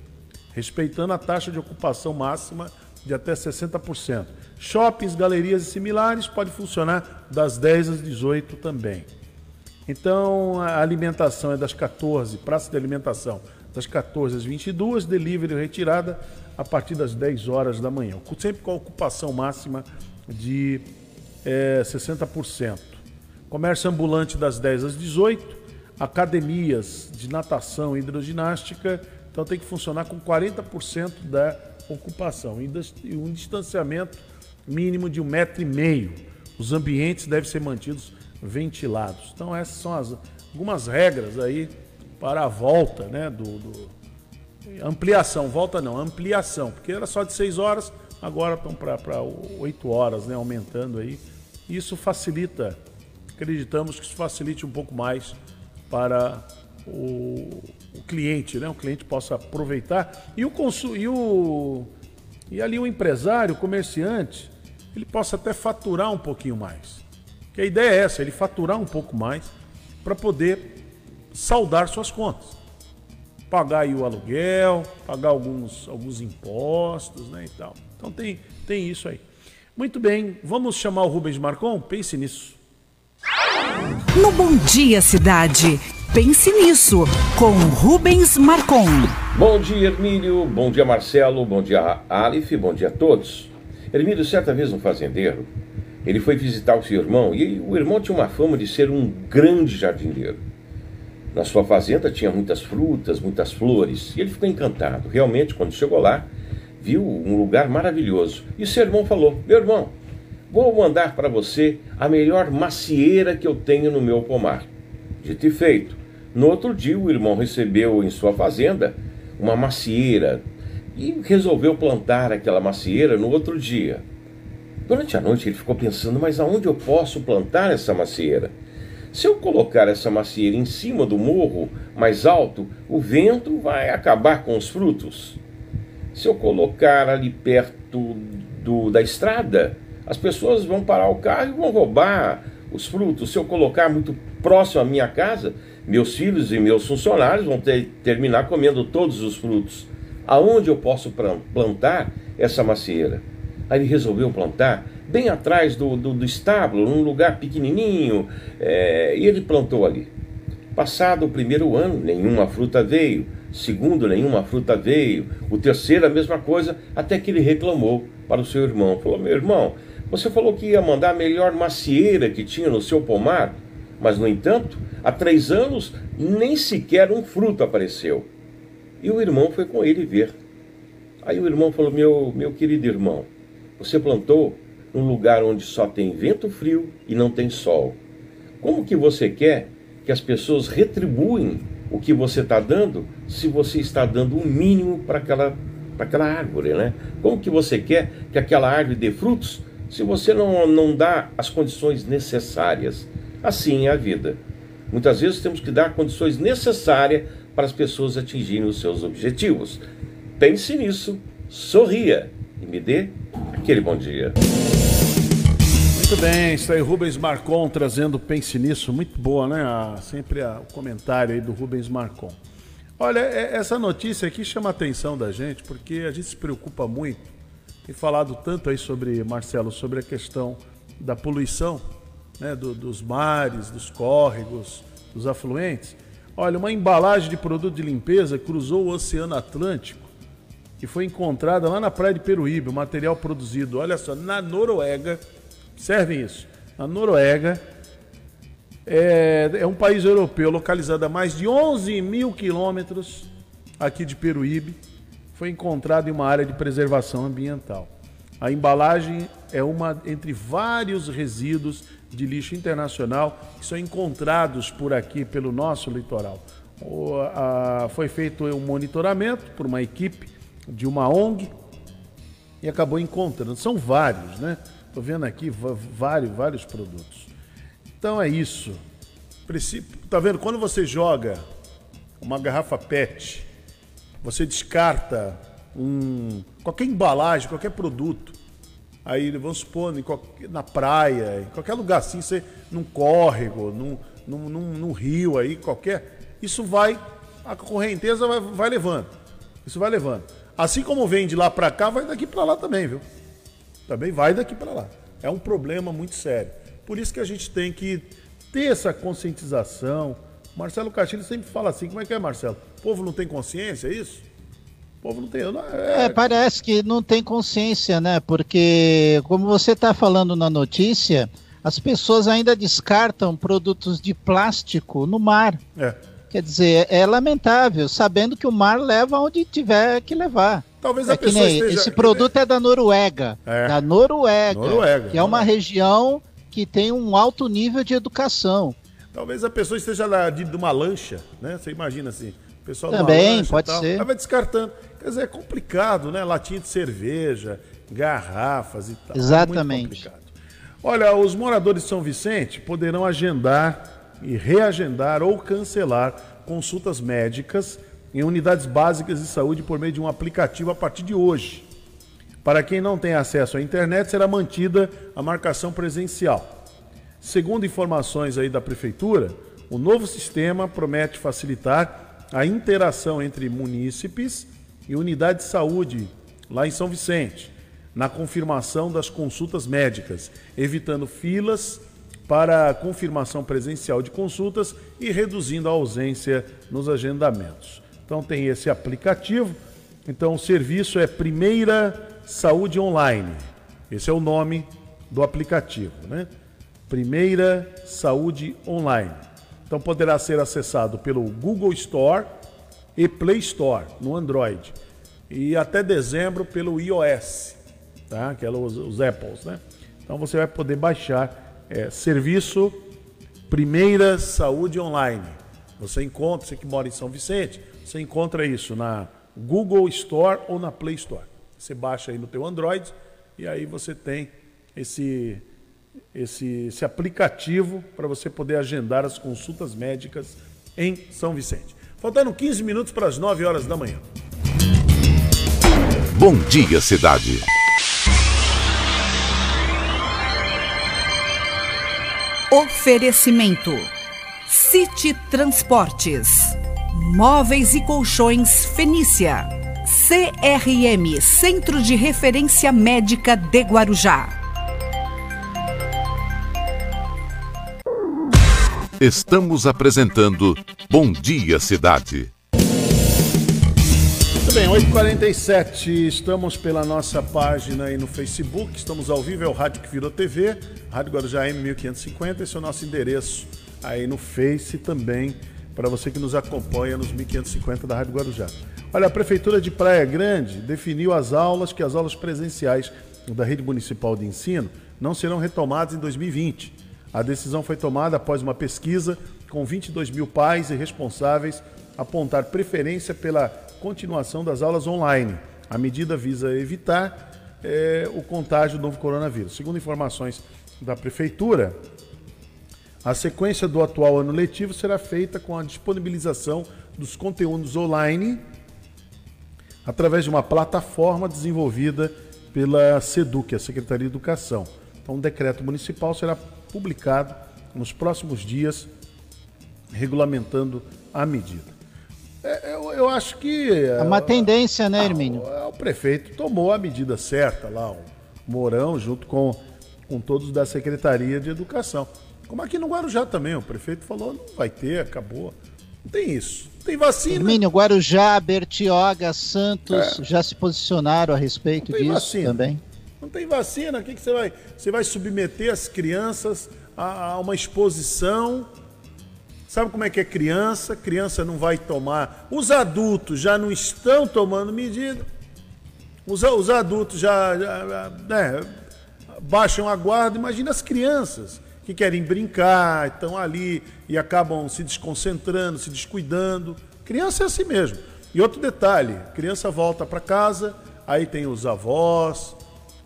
respeitando a taxa de ocupação máxima de até 60%. Shoppings, galerias e similares pode funcionar das 10 às 18 também. Então, a alimentação é das 14, praça de alimentação das 14 às 22, delivery retirada a partir das 10 horas da manhã, sempre com a ocupação máxima de é, 60%. Comércio ambulante das 10 às 18, academias de natação e hidroginástica, então tem que funcionar com 40% da ocupação e um distanciamento mínimo de um metro e meio. Os ambientes devem ser mantidos ventilados. Então essas são as, algumas regras aí para a volta, né? Do, do, ampliação, volta não, ampliação, porque era só de 6 horas, agora estão para 8 horas, né? Aumentando aí. Isso facilita, acreditamos que isso facilite um pouco mais para o, o cliente, né? O cliente possa aproveitar e o, consu, e o e ali o empresário, o comerciante, ele possa até faturar um pouquinho mais. Que a ideia é essa, ele faturar um pouco mais para poder saldar suas contas. Pagar aí o aluguel, pagar alguns, alguns impostos, né, e tal. Então tem, tem isso aí. Muito bem, vamos chamar o Rubens Marcon? Pense nisso. No Bom Dia Cidade, pense nisso, com Rubens Marcon. Bom dia, Hermílio. Bom dia, Marcelo. Bom dia, Alif. Bom dia a todos. Hermílio, certa vez um fazendeiro, ele foi visitar o seu irmão e o irmão tinha uma fama de ser um grande jardineiro. Na sua fazenda tinha muitas frutas, muitas flores, e ele ficou encantado. Realmente, quando chegou lá, viu um lugar maravilhoso. E seu irmão falou: Meu irmão, vou mandar para você a melhor macieira que eu tenho no meu pomar. Dito e feito. No outro dia, o irmão recebeu em sua fazenda uma macieira e resolveu plantar aquela macieira no outro dia. Durante a noite ele ficou pensando: mas aonde eu posso plantar essa macieira? Se eu colocar essa macieira em cima do morro mais alto, o vento vai acabar com os frutos. Se eu colocar ali perto do, da estrada, as pessoas vão parar o carro e vão roubar os frutos. Se eu colocar muito próximo à minha casa, meus filhos e meus funcionários vão ter, terminar comendo todos os frutos. Aonde eu posso plantar essa macieira? Aí ele resolveu plantar bem atrás do, do, do estábulo, num lugar pequenininho, é, e ele plantou ali. Passado o primeiro ano, nenhuma fruta veio. Segundo, nenhuma fruta veio. O terceiro, a mesma coisa, até que ele reclamou para o seu irmão. Falou: Meu irmão, você falou que ia mandar a melhor macieira que tinha no seu pomar, mas, no entanto, há três anos nem sequer um fruto apareceu. E o irmão foi com ele ver. Aí o irmão falou: Meu, meu querido irmão, você plantou num lugar onde só tem vento frio e não tem sol. Como que você quer que as pessoas retribuem o que você está dando se você está dando o um mínimo para aquela, aquela árvore, né? Como que você quer que aquela árvore dê frutos se você não, não dá as condições necessárias? Assim é a vida. Muitas vezes temos que dar condições necessárias para as pessoas atingirem os seus objetivos. Pense nisso, sorria e me dê aquele bom dia. Muito bem, isso aí, Rubens Marcon trazendo Pense Nisso, muito boa, né? Sempre o comentário aí do Rubens Marcon. Olha, é, essa notícia aqui chama a atenção da gente, porque a gente se preocupa muito, e falado tanto aí sobre, Marcelo, sobre a questão da poluição, né, do, dos mares, dos córregos, dos afluentes. Olha, uma embalagem de produto de limpeza cruzou o Oceano Atlântico e foi encontrada lá na praia de Peruíbe, o material produzido, olha só, na Noruega, Observem isso. A Noruega é, é, um país europeu localizado a mais de 11 mil quilômetros aqui de Peruíbe. Foi encontrado em uma área de preservação ambiental. A embalagem é uma entre vários resíduos de lixo internacional que são encontrados por aqui, pelo nosso litoral. O, a, foi feito um monitoramento por uma equipe de uma ONG e acabou encontrando. São vários, né? Estou vendo aqui vários, vários produtos. Então é isso. Tá vendo? Quando você joga uma garrafa PET, você descarta um, qualquer embalagem, qualquer produto. Aí vamos supor, qualquer, na praia, em qualquer lugar assim, você num córrego, num, num, num, num rio aí, qualquer. Isso vai, a correnteza vai, vai levando. Isso vai levando. Assim como vem de lá para cá, vai daqui para lá também, viu? Também vai daqui para lá. É um problema muito sério. Por isso que a gente tem que ter essa conscientização. Marcelo Castilho sempre fala assim: como é que é, Marcelo? O povo não tem consciência, é isso? Povo não tem. Não, é... é... parece que não tem consciência, né? Porque, como você está falando na notícia, as pessoas ainda descartam produtos de plástico no mar. É. Quer dizer, é lamentável, sabendo que o mar leva onde tiver que levar. Talvez É a pessoa esteja... esse produto é da Noruega. É. Da Noruega, Noruega, Que é uma Noruega. região que tem um alto nível de educação. Talvez a pessoa esteja lá de, de uma lancha, né? Você imagina assim, pessoal Também, lancha pode tal, ser. Aí vai descartando. Quer dizer, é complicado, né? Latinha de cerveja, garrafas e tal. É Exatamente. complicado. Olha, os moradores de São Vicente poderão agendar e reagendar ou cancelar consultas médicas em unidades básicas de saúde por meio de um aplicativo a partir de hoje. Para quem não tem acesso à internet, será mantida a marcação presencial. Segundo informações aí da prefeitura, o novo sistema promete facilitar a interação entre munícipes e unidade de saúde lá em São Vicente, na confirmação das consultas médicas, evitando filas para confirmação presencial de consultas e reduzindo a ausência nos agendamentos. Então tem esse aplicativo. Então o serviço é Primeira Saúde Online. Esse é o nome do aplicativo, né? Primeira Saúde Online. Então poderá ser acessado pelo Google Store e Play Store no Android e até dezembro pelo iOS, tá? Que é os, os Apples, né? Então você vai poder baixar é, serviço Primeira Saúde Online. Você encontra, você que mora em São Vicente, você encontra isso na Google Store ou na Play Store. Você baixa aí no teu Android e aí você tem esse esse, esse aplicativo para você poder agendar as consultas médicas em São Vicente. Faltando 15 minutos para as 9 horas da manhã. Bom dia, cidade. Oferecimento: City Transportes, Móveis e Colchões Fenícia, CRM Centro de Referência Médica de Guarujá. Estamos apresentando Bom Dia, Cidade. Muito bem, 8h47, estamos pela nossa página aí no Facebook, estamos ao vivo, é o Rádio que virou TV, Rádio Guarujá M1550, esse é o nosso endereço aí no Face também, para você que nos acompanha nos 1550 da Rádio Guarujá. Olha, a Prefeitura de Praia Grande definiu as aulas, que as aulas presenciais da Rede Municipal de Ensino não serão retomadas em 2020. A decisão foi tomada após uma pesquisa com 22 mil pais e responsáveis apontar preferência pela continuação das aulas online. A medida visa evitar eh, o contágio do novo coronavírus. Segundo informações da Prefeitura, a sequência do atual ano letivo será feita com a disponibilização dos conteúdos online através de uma plataforma desenvolvida pela SEDUC, a Secretaria de Educação. Então, um decreto municipal será publicado nos próximos dias, regulamentando a medida. É, eu, eu acho que. É uma tendência, né, ah, Hermínio? o, o prefeito tomou a medida certa lá, o Mourão, junto com, com todos da Secretaria de Educação. Como aqui no Guarujá também, o prefeito falou, não vai ter, acabou. Não tem isso. Não tem vacina. Hermínio, Guarujá, Bertioga, Santos já se posicionaram a respeito disso vacina. também. Não tem vacina, o que, que você vai? Você vai submeter as crianças a, a uma exposição. Sabe como é que é criança? Criança não vai tomar. Os adultos já não estão tomando medida. Os, os adultos já, já- já, né, baixam a guarda. Imagina as crianças que querem brincar, estão ali e acabam se desconcentrando, se descuidando. Criança é assim mesmo. E outro detalhe: criança volta para casa, aí tem os avós,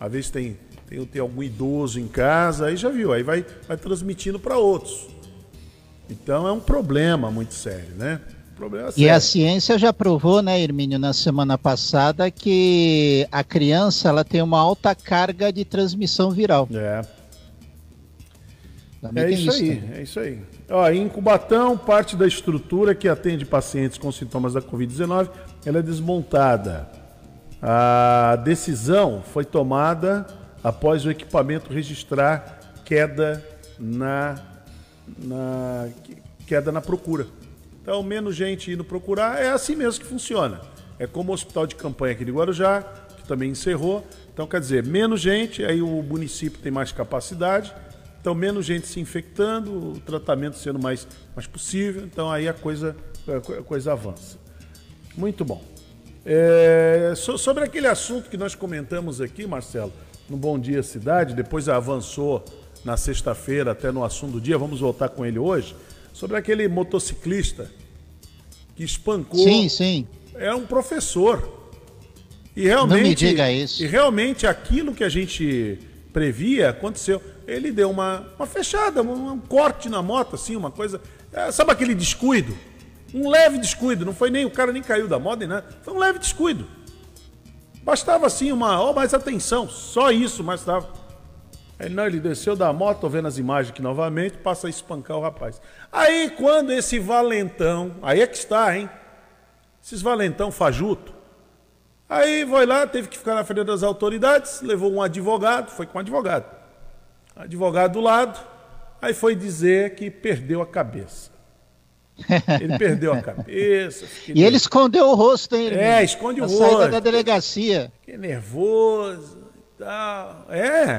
às vezes tem, tem, tem algum idoso em casa, aí já viu, aí vai, vai transmitindo para outros. Então é um problema muito sério, né? Problema E sério. a ciência já provou, né, Hermínio, na semana passada, que a criança ela tem uma alta carga de transmissão viral. É. Também É tem isso aí, também. é isso aí. Ó, em Cubatão, parte da estrutura que atende pacientes com sintomas da Covid-19, ela é desmontada. A decisão foi tomada após o equipamento registrar queda na, na queda na procura. Então, menos gente indo procurar, é assim mesmo que funciona. É como o hospital de campanha aqui de Guarujá, que também encerrou. Então, quer dizer, menos gente, aí o município tem mais capacidade, então menos gente se infectando, o tratamento sendo mais, mais possível, então aí a coisa a coisa avança. Muito bom. É, so, sobre aquele assunto que nós comentamos aqui, Marcelo, no Bom Dia Cidade, depois avançou na sexta-feira até no assunto do dia, vamos voltar com ele hoje, sobre aquele motociclista que espancou. Sim, sim. É um professor. E realmente, Não me diga isso. E realmente aquilo que a gente previa aconteceu. Ele deu uma, uma fechada, um, um corte na moto, assim, uma coisa. É, sabe aquele descuido? Um leve descuido. Não foi nem o cara nem caiu da nem nada. Foi um leve descuido. Bastava assim uma, ó, oh, mais atenção, só isso, mas estava. Aí não, ele desceu da moto, tô vendo as imagens aqui novamente, passa a espancar o rapaz. Aí quando esse valentão, aí é que está, hein? Esses valentão fajuto. Aí foi lá, teve que ficar na frente das autoridades, levou um advogado, foi com um advogado. Advogado do lado, aí foi dizer que perdeu a cabeça. Ele perdeu a cabeça. *laughs* E ele escondeu o rosto, hein? É, esconde o rosto. saída da delegacia. Fiquei nervoso e tal. É,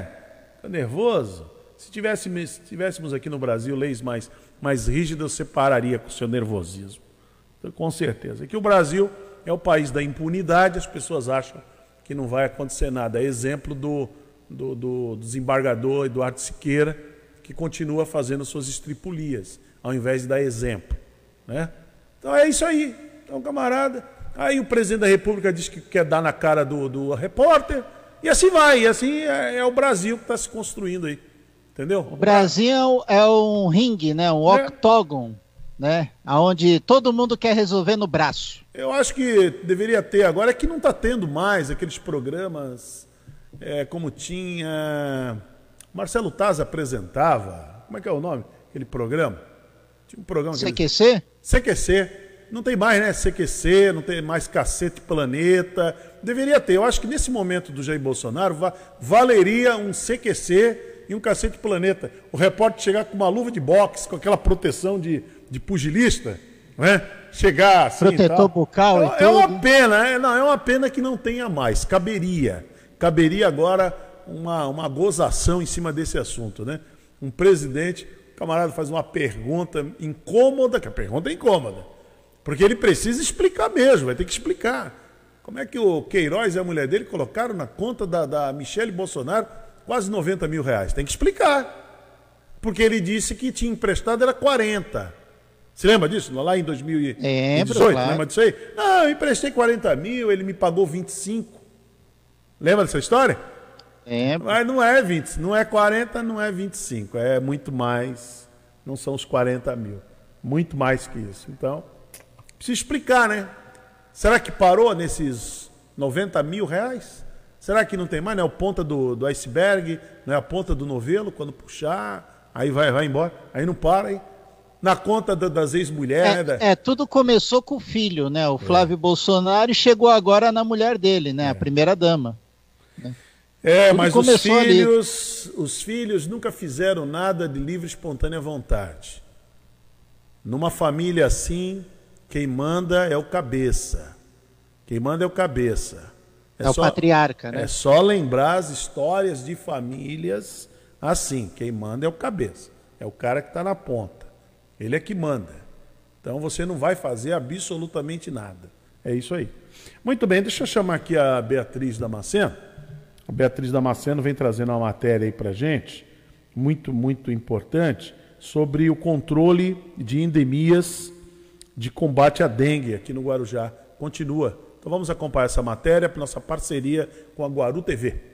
tá nervoso. Se tivéssemos, se tivéssemos aqui no Brasil leis mais, mais rígidas, você pararia com o seu nervosismo. Então, com certeza. Que o Brasil é o país da impunidade, as pessoas acham que não vai acontecer nada. É exemplo do, do, do desembargador Eduardo Siqueira, que continua fazendo suas estripulias, ao invés de dar exemplo. Né? Então é isso aí. Então, camarada. Aí o presidente da República diz que quer dar na cara do, do repórter. E assim vai. E assim é, é o Brasil que está se construindo aí. Entendeu? O Brasil é um ringue, né? Um é. octógon, né? Onde todo mundo quer resolver no braço. Eu acho que deveria ter agora, é que não está tendo mais aqueles programas é, como tinha. Marcelo Taz apresentava. Como é que é o nome? Aquele programa? Tinha um programa. CQC? CQC. Não tem mais, né? CQC, não tem mais Cacete Planeta. Deveria ter. Eu acho que nesse momento do Jair Bolsonaro va valeria um CQC e um Cacete Planeta. O repórter chegar com uma luva de boxe, com aquela proteção de, de pugilista, né? Chegar assim. Protetor bucal. É, é uma pena, é, não, é uma pena que não tenha mais. Caberia. Caberia agora uma, uma gozação em cima desse assunto, né? Um presidente camarada faz uma pergunta incômoda, que a pergunta é incômoda, porque ele precisa explicar mesmo, vai ter que explicar. Como é que o Queiroz e a mulher dele colocaram na conta da, da Michele Bolsonaro quase 90 mil reais? Tem que explicar. Porque ele disse que tinha emprestado era 40. Você lembra disso? Lá em 2018? Lembro, claro. Lembra disso aí? Não, eu emprestei 40 mil, ele me pagou 25. Lembra dessa história? É. Mas não é 20, não é 40, não é 25, é muito mais, não são os 40 mil. Muito mais que isso. Então, precisa explicar, né? Será que parou nesses 90 mil reais? Será que não tem mais? Não é o ponta do, do iceberg, não é a ponta do novelo, quando puxar, aí vai, vai embora, aí não para, hein? Na conta da, das ex-mulheres. É, é, tudo começou com o filho, né? O Flávio é. Bolsonaro e chegou agora na mulher dele, né? A é. primeira dama. Né? É, Tudo mas os filhos, ali. os filhos nunca fizeram nada de livre e espontânea vontade. Numa família assim, quem manda é o cabeça. Quem manda é o cabeça. É, é só, o patriarca, né? É só lembrar as histórias de famílias assim. Quem manda é o cabeça. É o cara que está na ponta. Ele é que manda. Então você não vai fazer absolutamente nada. É isso aí. Muito bem, deixa eu chamar aqui a Beatriz Damasceno. Beatriz Damasceno vem trazendo uma matéria aí para gente, muito, muito importante, sobre o controle de endemias de combate à dengue aqui no Guarujá. Continua. Então vamos acompanhar essa matéria para nossa parceria com a Guaru TV.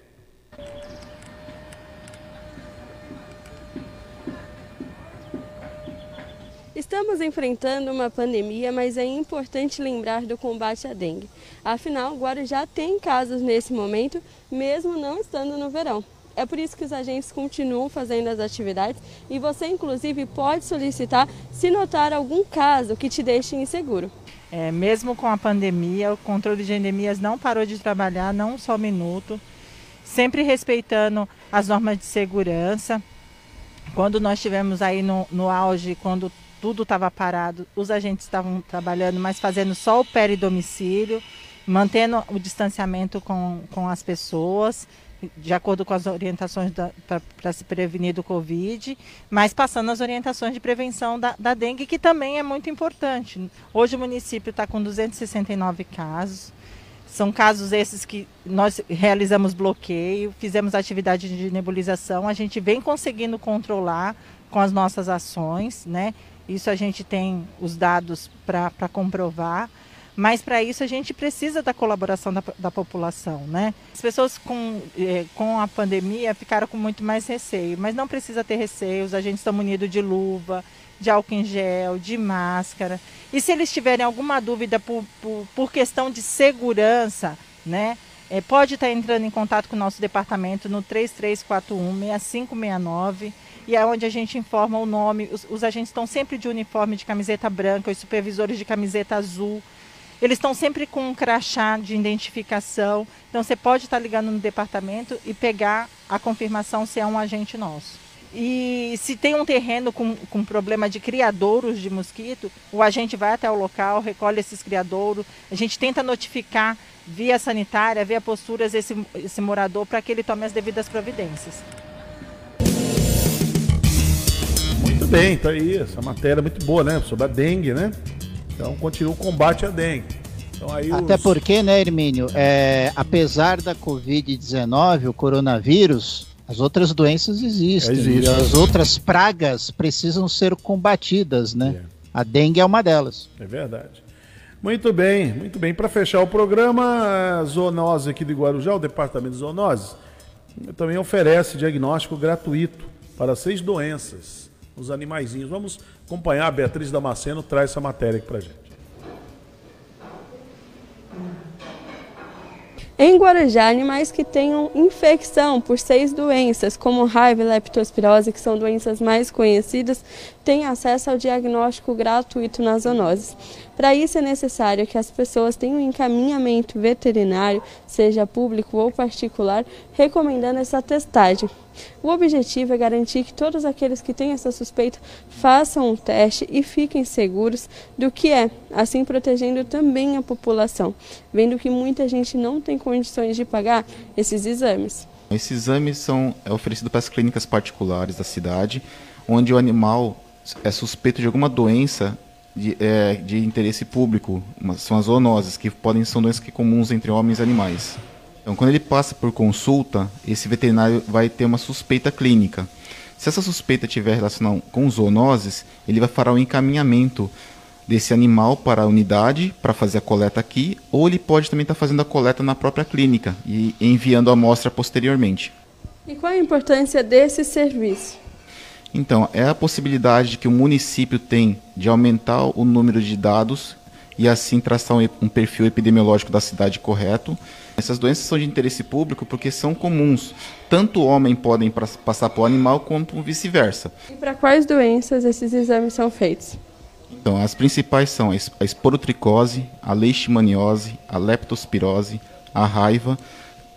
Estamos enfrentando uma pandemia, mas é importante lembrar do combate à dengue. Afinal, Guarujá tem casos nesse momento, mesmo não estando no verão. É por isso que os agentes continuam fazendo as atividades e você, inclusive, pode solicitar se notar algum caso que te deixe inseguro. É, mesmo com a pandemia, o controle de endemias não parou de trabalhar, não só um minuto, sempre respeitando as normas de segurança. Quando nós tivemos aí no, no auge, quando tudo estava parado, os agentes estavam trabalhando, mas fazendo só o domicílio mantendo o distanciamento com, com as pessoas, de acordo com as orientações para se prevenir do Covid, mas passando as orientações de prevenção da, da dengue, que também é muito importante. Hoje o município está com 269 casos. São casos esses que nós realizamos bloqueio, fizemos atividade de nebulização, a gente vem conseguindo controlar com as nossas ações, né? Isso a gente tem os dados para comprovar. Mas para isso a gente precisa da colaboração da, da população, né? As pessoas com, eh, com a pandemia ficaram com muito mais receio, mas não precisa ter receios, a gente está munido de luva, de álcool em gel, de máscara. E se eles tiverem alguma dúvida por, por, por questão de segurança, né? É, pode estar entrando em contato com o nosso departamento no 3341-6569 e é onde a gente informa o nome. Os, os agentes estão sempre de uniforme de camiseta branca, os supervisores de camiseta azul. Eles estão sempre com um crachá de identificação. Então você pode estar ligando no departamento e pegar a confirmação se é um agente nosso. E se tem um terreno com, com problema de criadouros de mosquito, o agente vai até o local, recolhe esses criadouros, a gente tenta notificar via sanitária, via posturas esse, esse morador para que ele tome as devidas providências. Muito bem, tá aí, essa matéria é muito boa, né? Sobre a dengue, né? Então continua o combate à dengue. Então, Até os... porque, né, Hermínio, é, apesar da Covid-19, o coronavírus, as outras doenças existem. Existe. As outras pragas precisam ser combatidas, né? É. A dengue é uma delas. É verdade. Muito bem, muito bem. Para fechar o programa, a Zoonose aqui de Guarujá, o Departamento de Zoonoses, também oferece diagnóstico gratuito para seis doenças nos animaizinhos. Vamos acompanhar, a Beatriz Damasceno traz essa matéria aqui para gente. Em Guarujá, animais que tenham infecção por seis doenças, como raiva e leptospirose, que são doenças mais conhecidas, têm acesso ao diagnóstico gratuito nas zoonoses. Para isso é necessário que as pessoas tenham um encaminhamento veterinário, seja público ou particular, recomendando essa testagem. O objetivo é garantir que todos aqueles que têm essa suspeita façam o um teste e fiquem seguros do que é, assim protegendo também a população, vendo que muita gente não tem condições de pagar esses exames. Esses exames são é oferecidos para as clínicas particulares da cidade, onde o animal é suspeito de alguma doença de, é, de interesse público, são as zoonoses, que podem são doenças que comuns entre homens e animais. Então, quando ele passa por consulta, esse veterinário vai ter uma suspeita clínica. Se essa suspeita tiver relação com zoonoses, ele vai fará o um encaminhamento desse animal para a unidade para fazer a coleta aqui, ou ele pode também estar tá fazendo a coleta na própria clínica e enviando a amostra posteriormente. E qual a importância desse serviço? Então, é a possibilidade que o município tem de aumentar o número de dados e assim traçar um perfil epidemiológico da cidade correto. Essas doenças são de interesse público porque são comuns. Tanto o homem podem passar para o animal como vice-versa. E para quais doenças esses exames são feitos? Então, as principais são a esporotricose, a leishmaniose, a leptospirose, a raiva,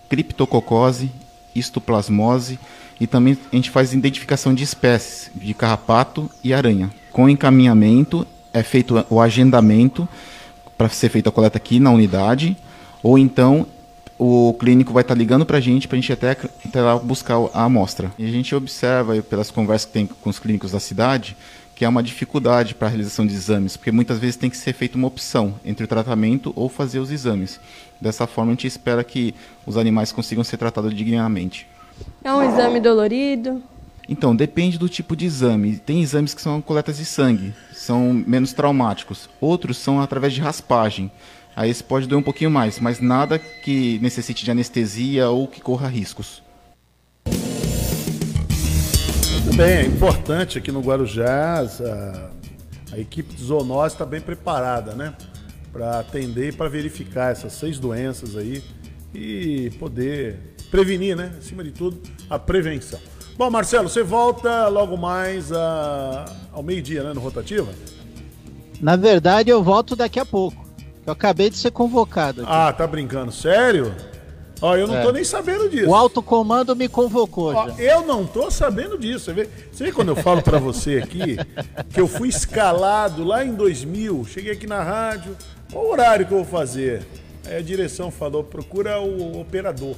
criptococose, histoplasmose, e também a gente faz identificação de espécies, de carrapato e aranha. Com encaminhamento, é feito o agendamento para ser feita a coleta aqui na unidade, ou então o clínico vai estar tá ligando para a gente, para a gente até, até lá buscar a amostra. E a gente observa, pelas conversas que tem com os clínicos da cidade, que é uma dificuldade para a realização de exames, porque muitas vezes tem que ser feita uma opção entre o tratamento ou fazer os exames. Dessa forma, a gente espera que os animais consigam ser tratados dignamente. É um exame dolorido? Então, depende do tipo de exame. Tem exames que são coletas de sangue, são menos traumáticos. Outros são através de raspagem. Aí esse pode doer um pouquinho mais, mas nada que necessite de anestesia ou que corra riscos. Muito bem, é importante aqui no Guarujá, a, a equipe de zoonose está bem preparada, né? Para atender e para verificar essas seis doenças aí e poder prevenir, né? Acima de tudo, a prevenção. Bom, Marcelo, você volta logo mais a... ao meio-dia, né, no Rotativa? Na verdade, eu volto daqui a pouco. Eu acabei de ser convocado. Aqui. Ah, tá brincando? Sério? Ó, eu não é. tô nem sabendo disso. O alto comando me convocou Ó. Eu não tô sabendo disso. Você vê, você vê quando eu falo para você aqui que eu fui escalado lá em 2000, cheguei aqui na rádio, qual o horário que eu vou fazer? Aí a direção falou, procura o operador.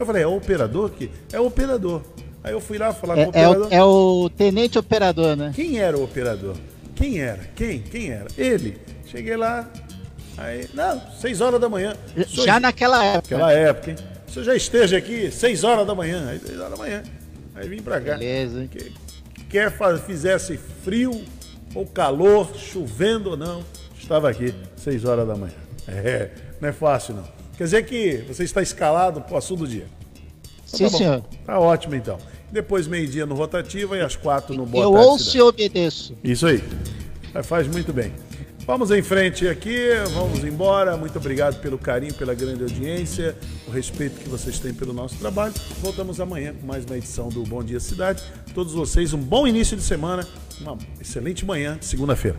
Eu falei, é o operador que? É o operador. Aí eu fui lá falar É, com o é operador. o, é o tenente operador, né? Quem era o operador? Quem era? Quem? Quem era? Ele. Cheguei lá, aí, não, seis horas da manhã. Senhor- Já naquela época. Naquela época, hein? O senhor já esteja aqui, seis horas da manhã. Aí, seis horas da manhã. Aí vim pra cá. Beleza, hein? Que, quer fizesse frio ou calor, chovendo ou não, estava aqui, seis horas da manhã. É, não é fácil não. Quer dizer que você está escalado pro assunto do dia. Então Sim, tá senhor. Tá ótimo então. Depois meio-dia no Rotativa e às quatro no Boa Eu Tarde ouço e obedeço. Isso aí. Faz muito bem. Vamos em frente aqui, vamos embora. Muito obrigado pelo carinho, pela grande audiência, o respeito que vocês têm pelo nosso trabalho. Voltamos amanhã com mais uma edição do Bom Dia Cidade. Todos vocês, um bom início de semana, uma excelente manhã de segunda-feira.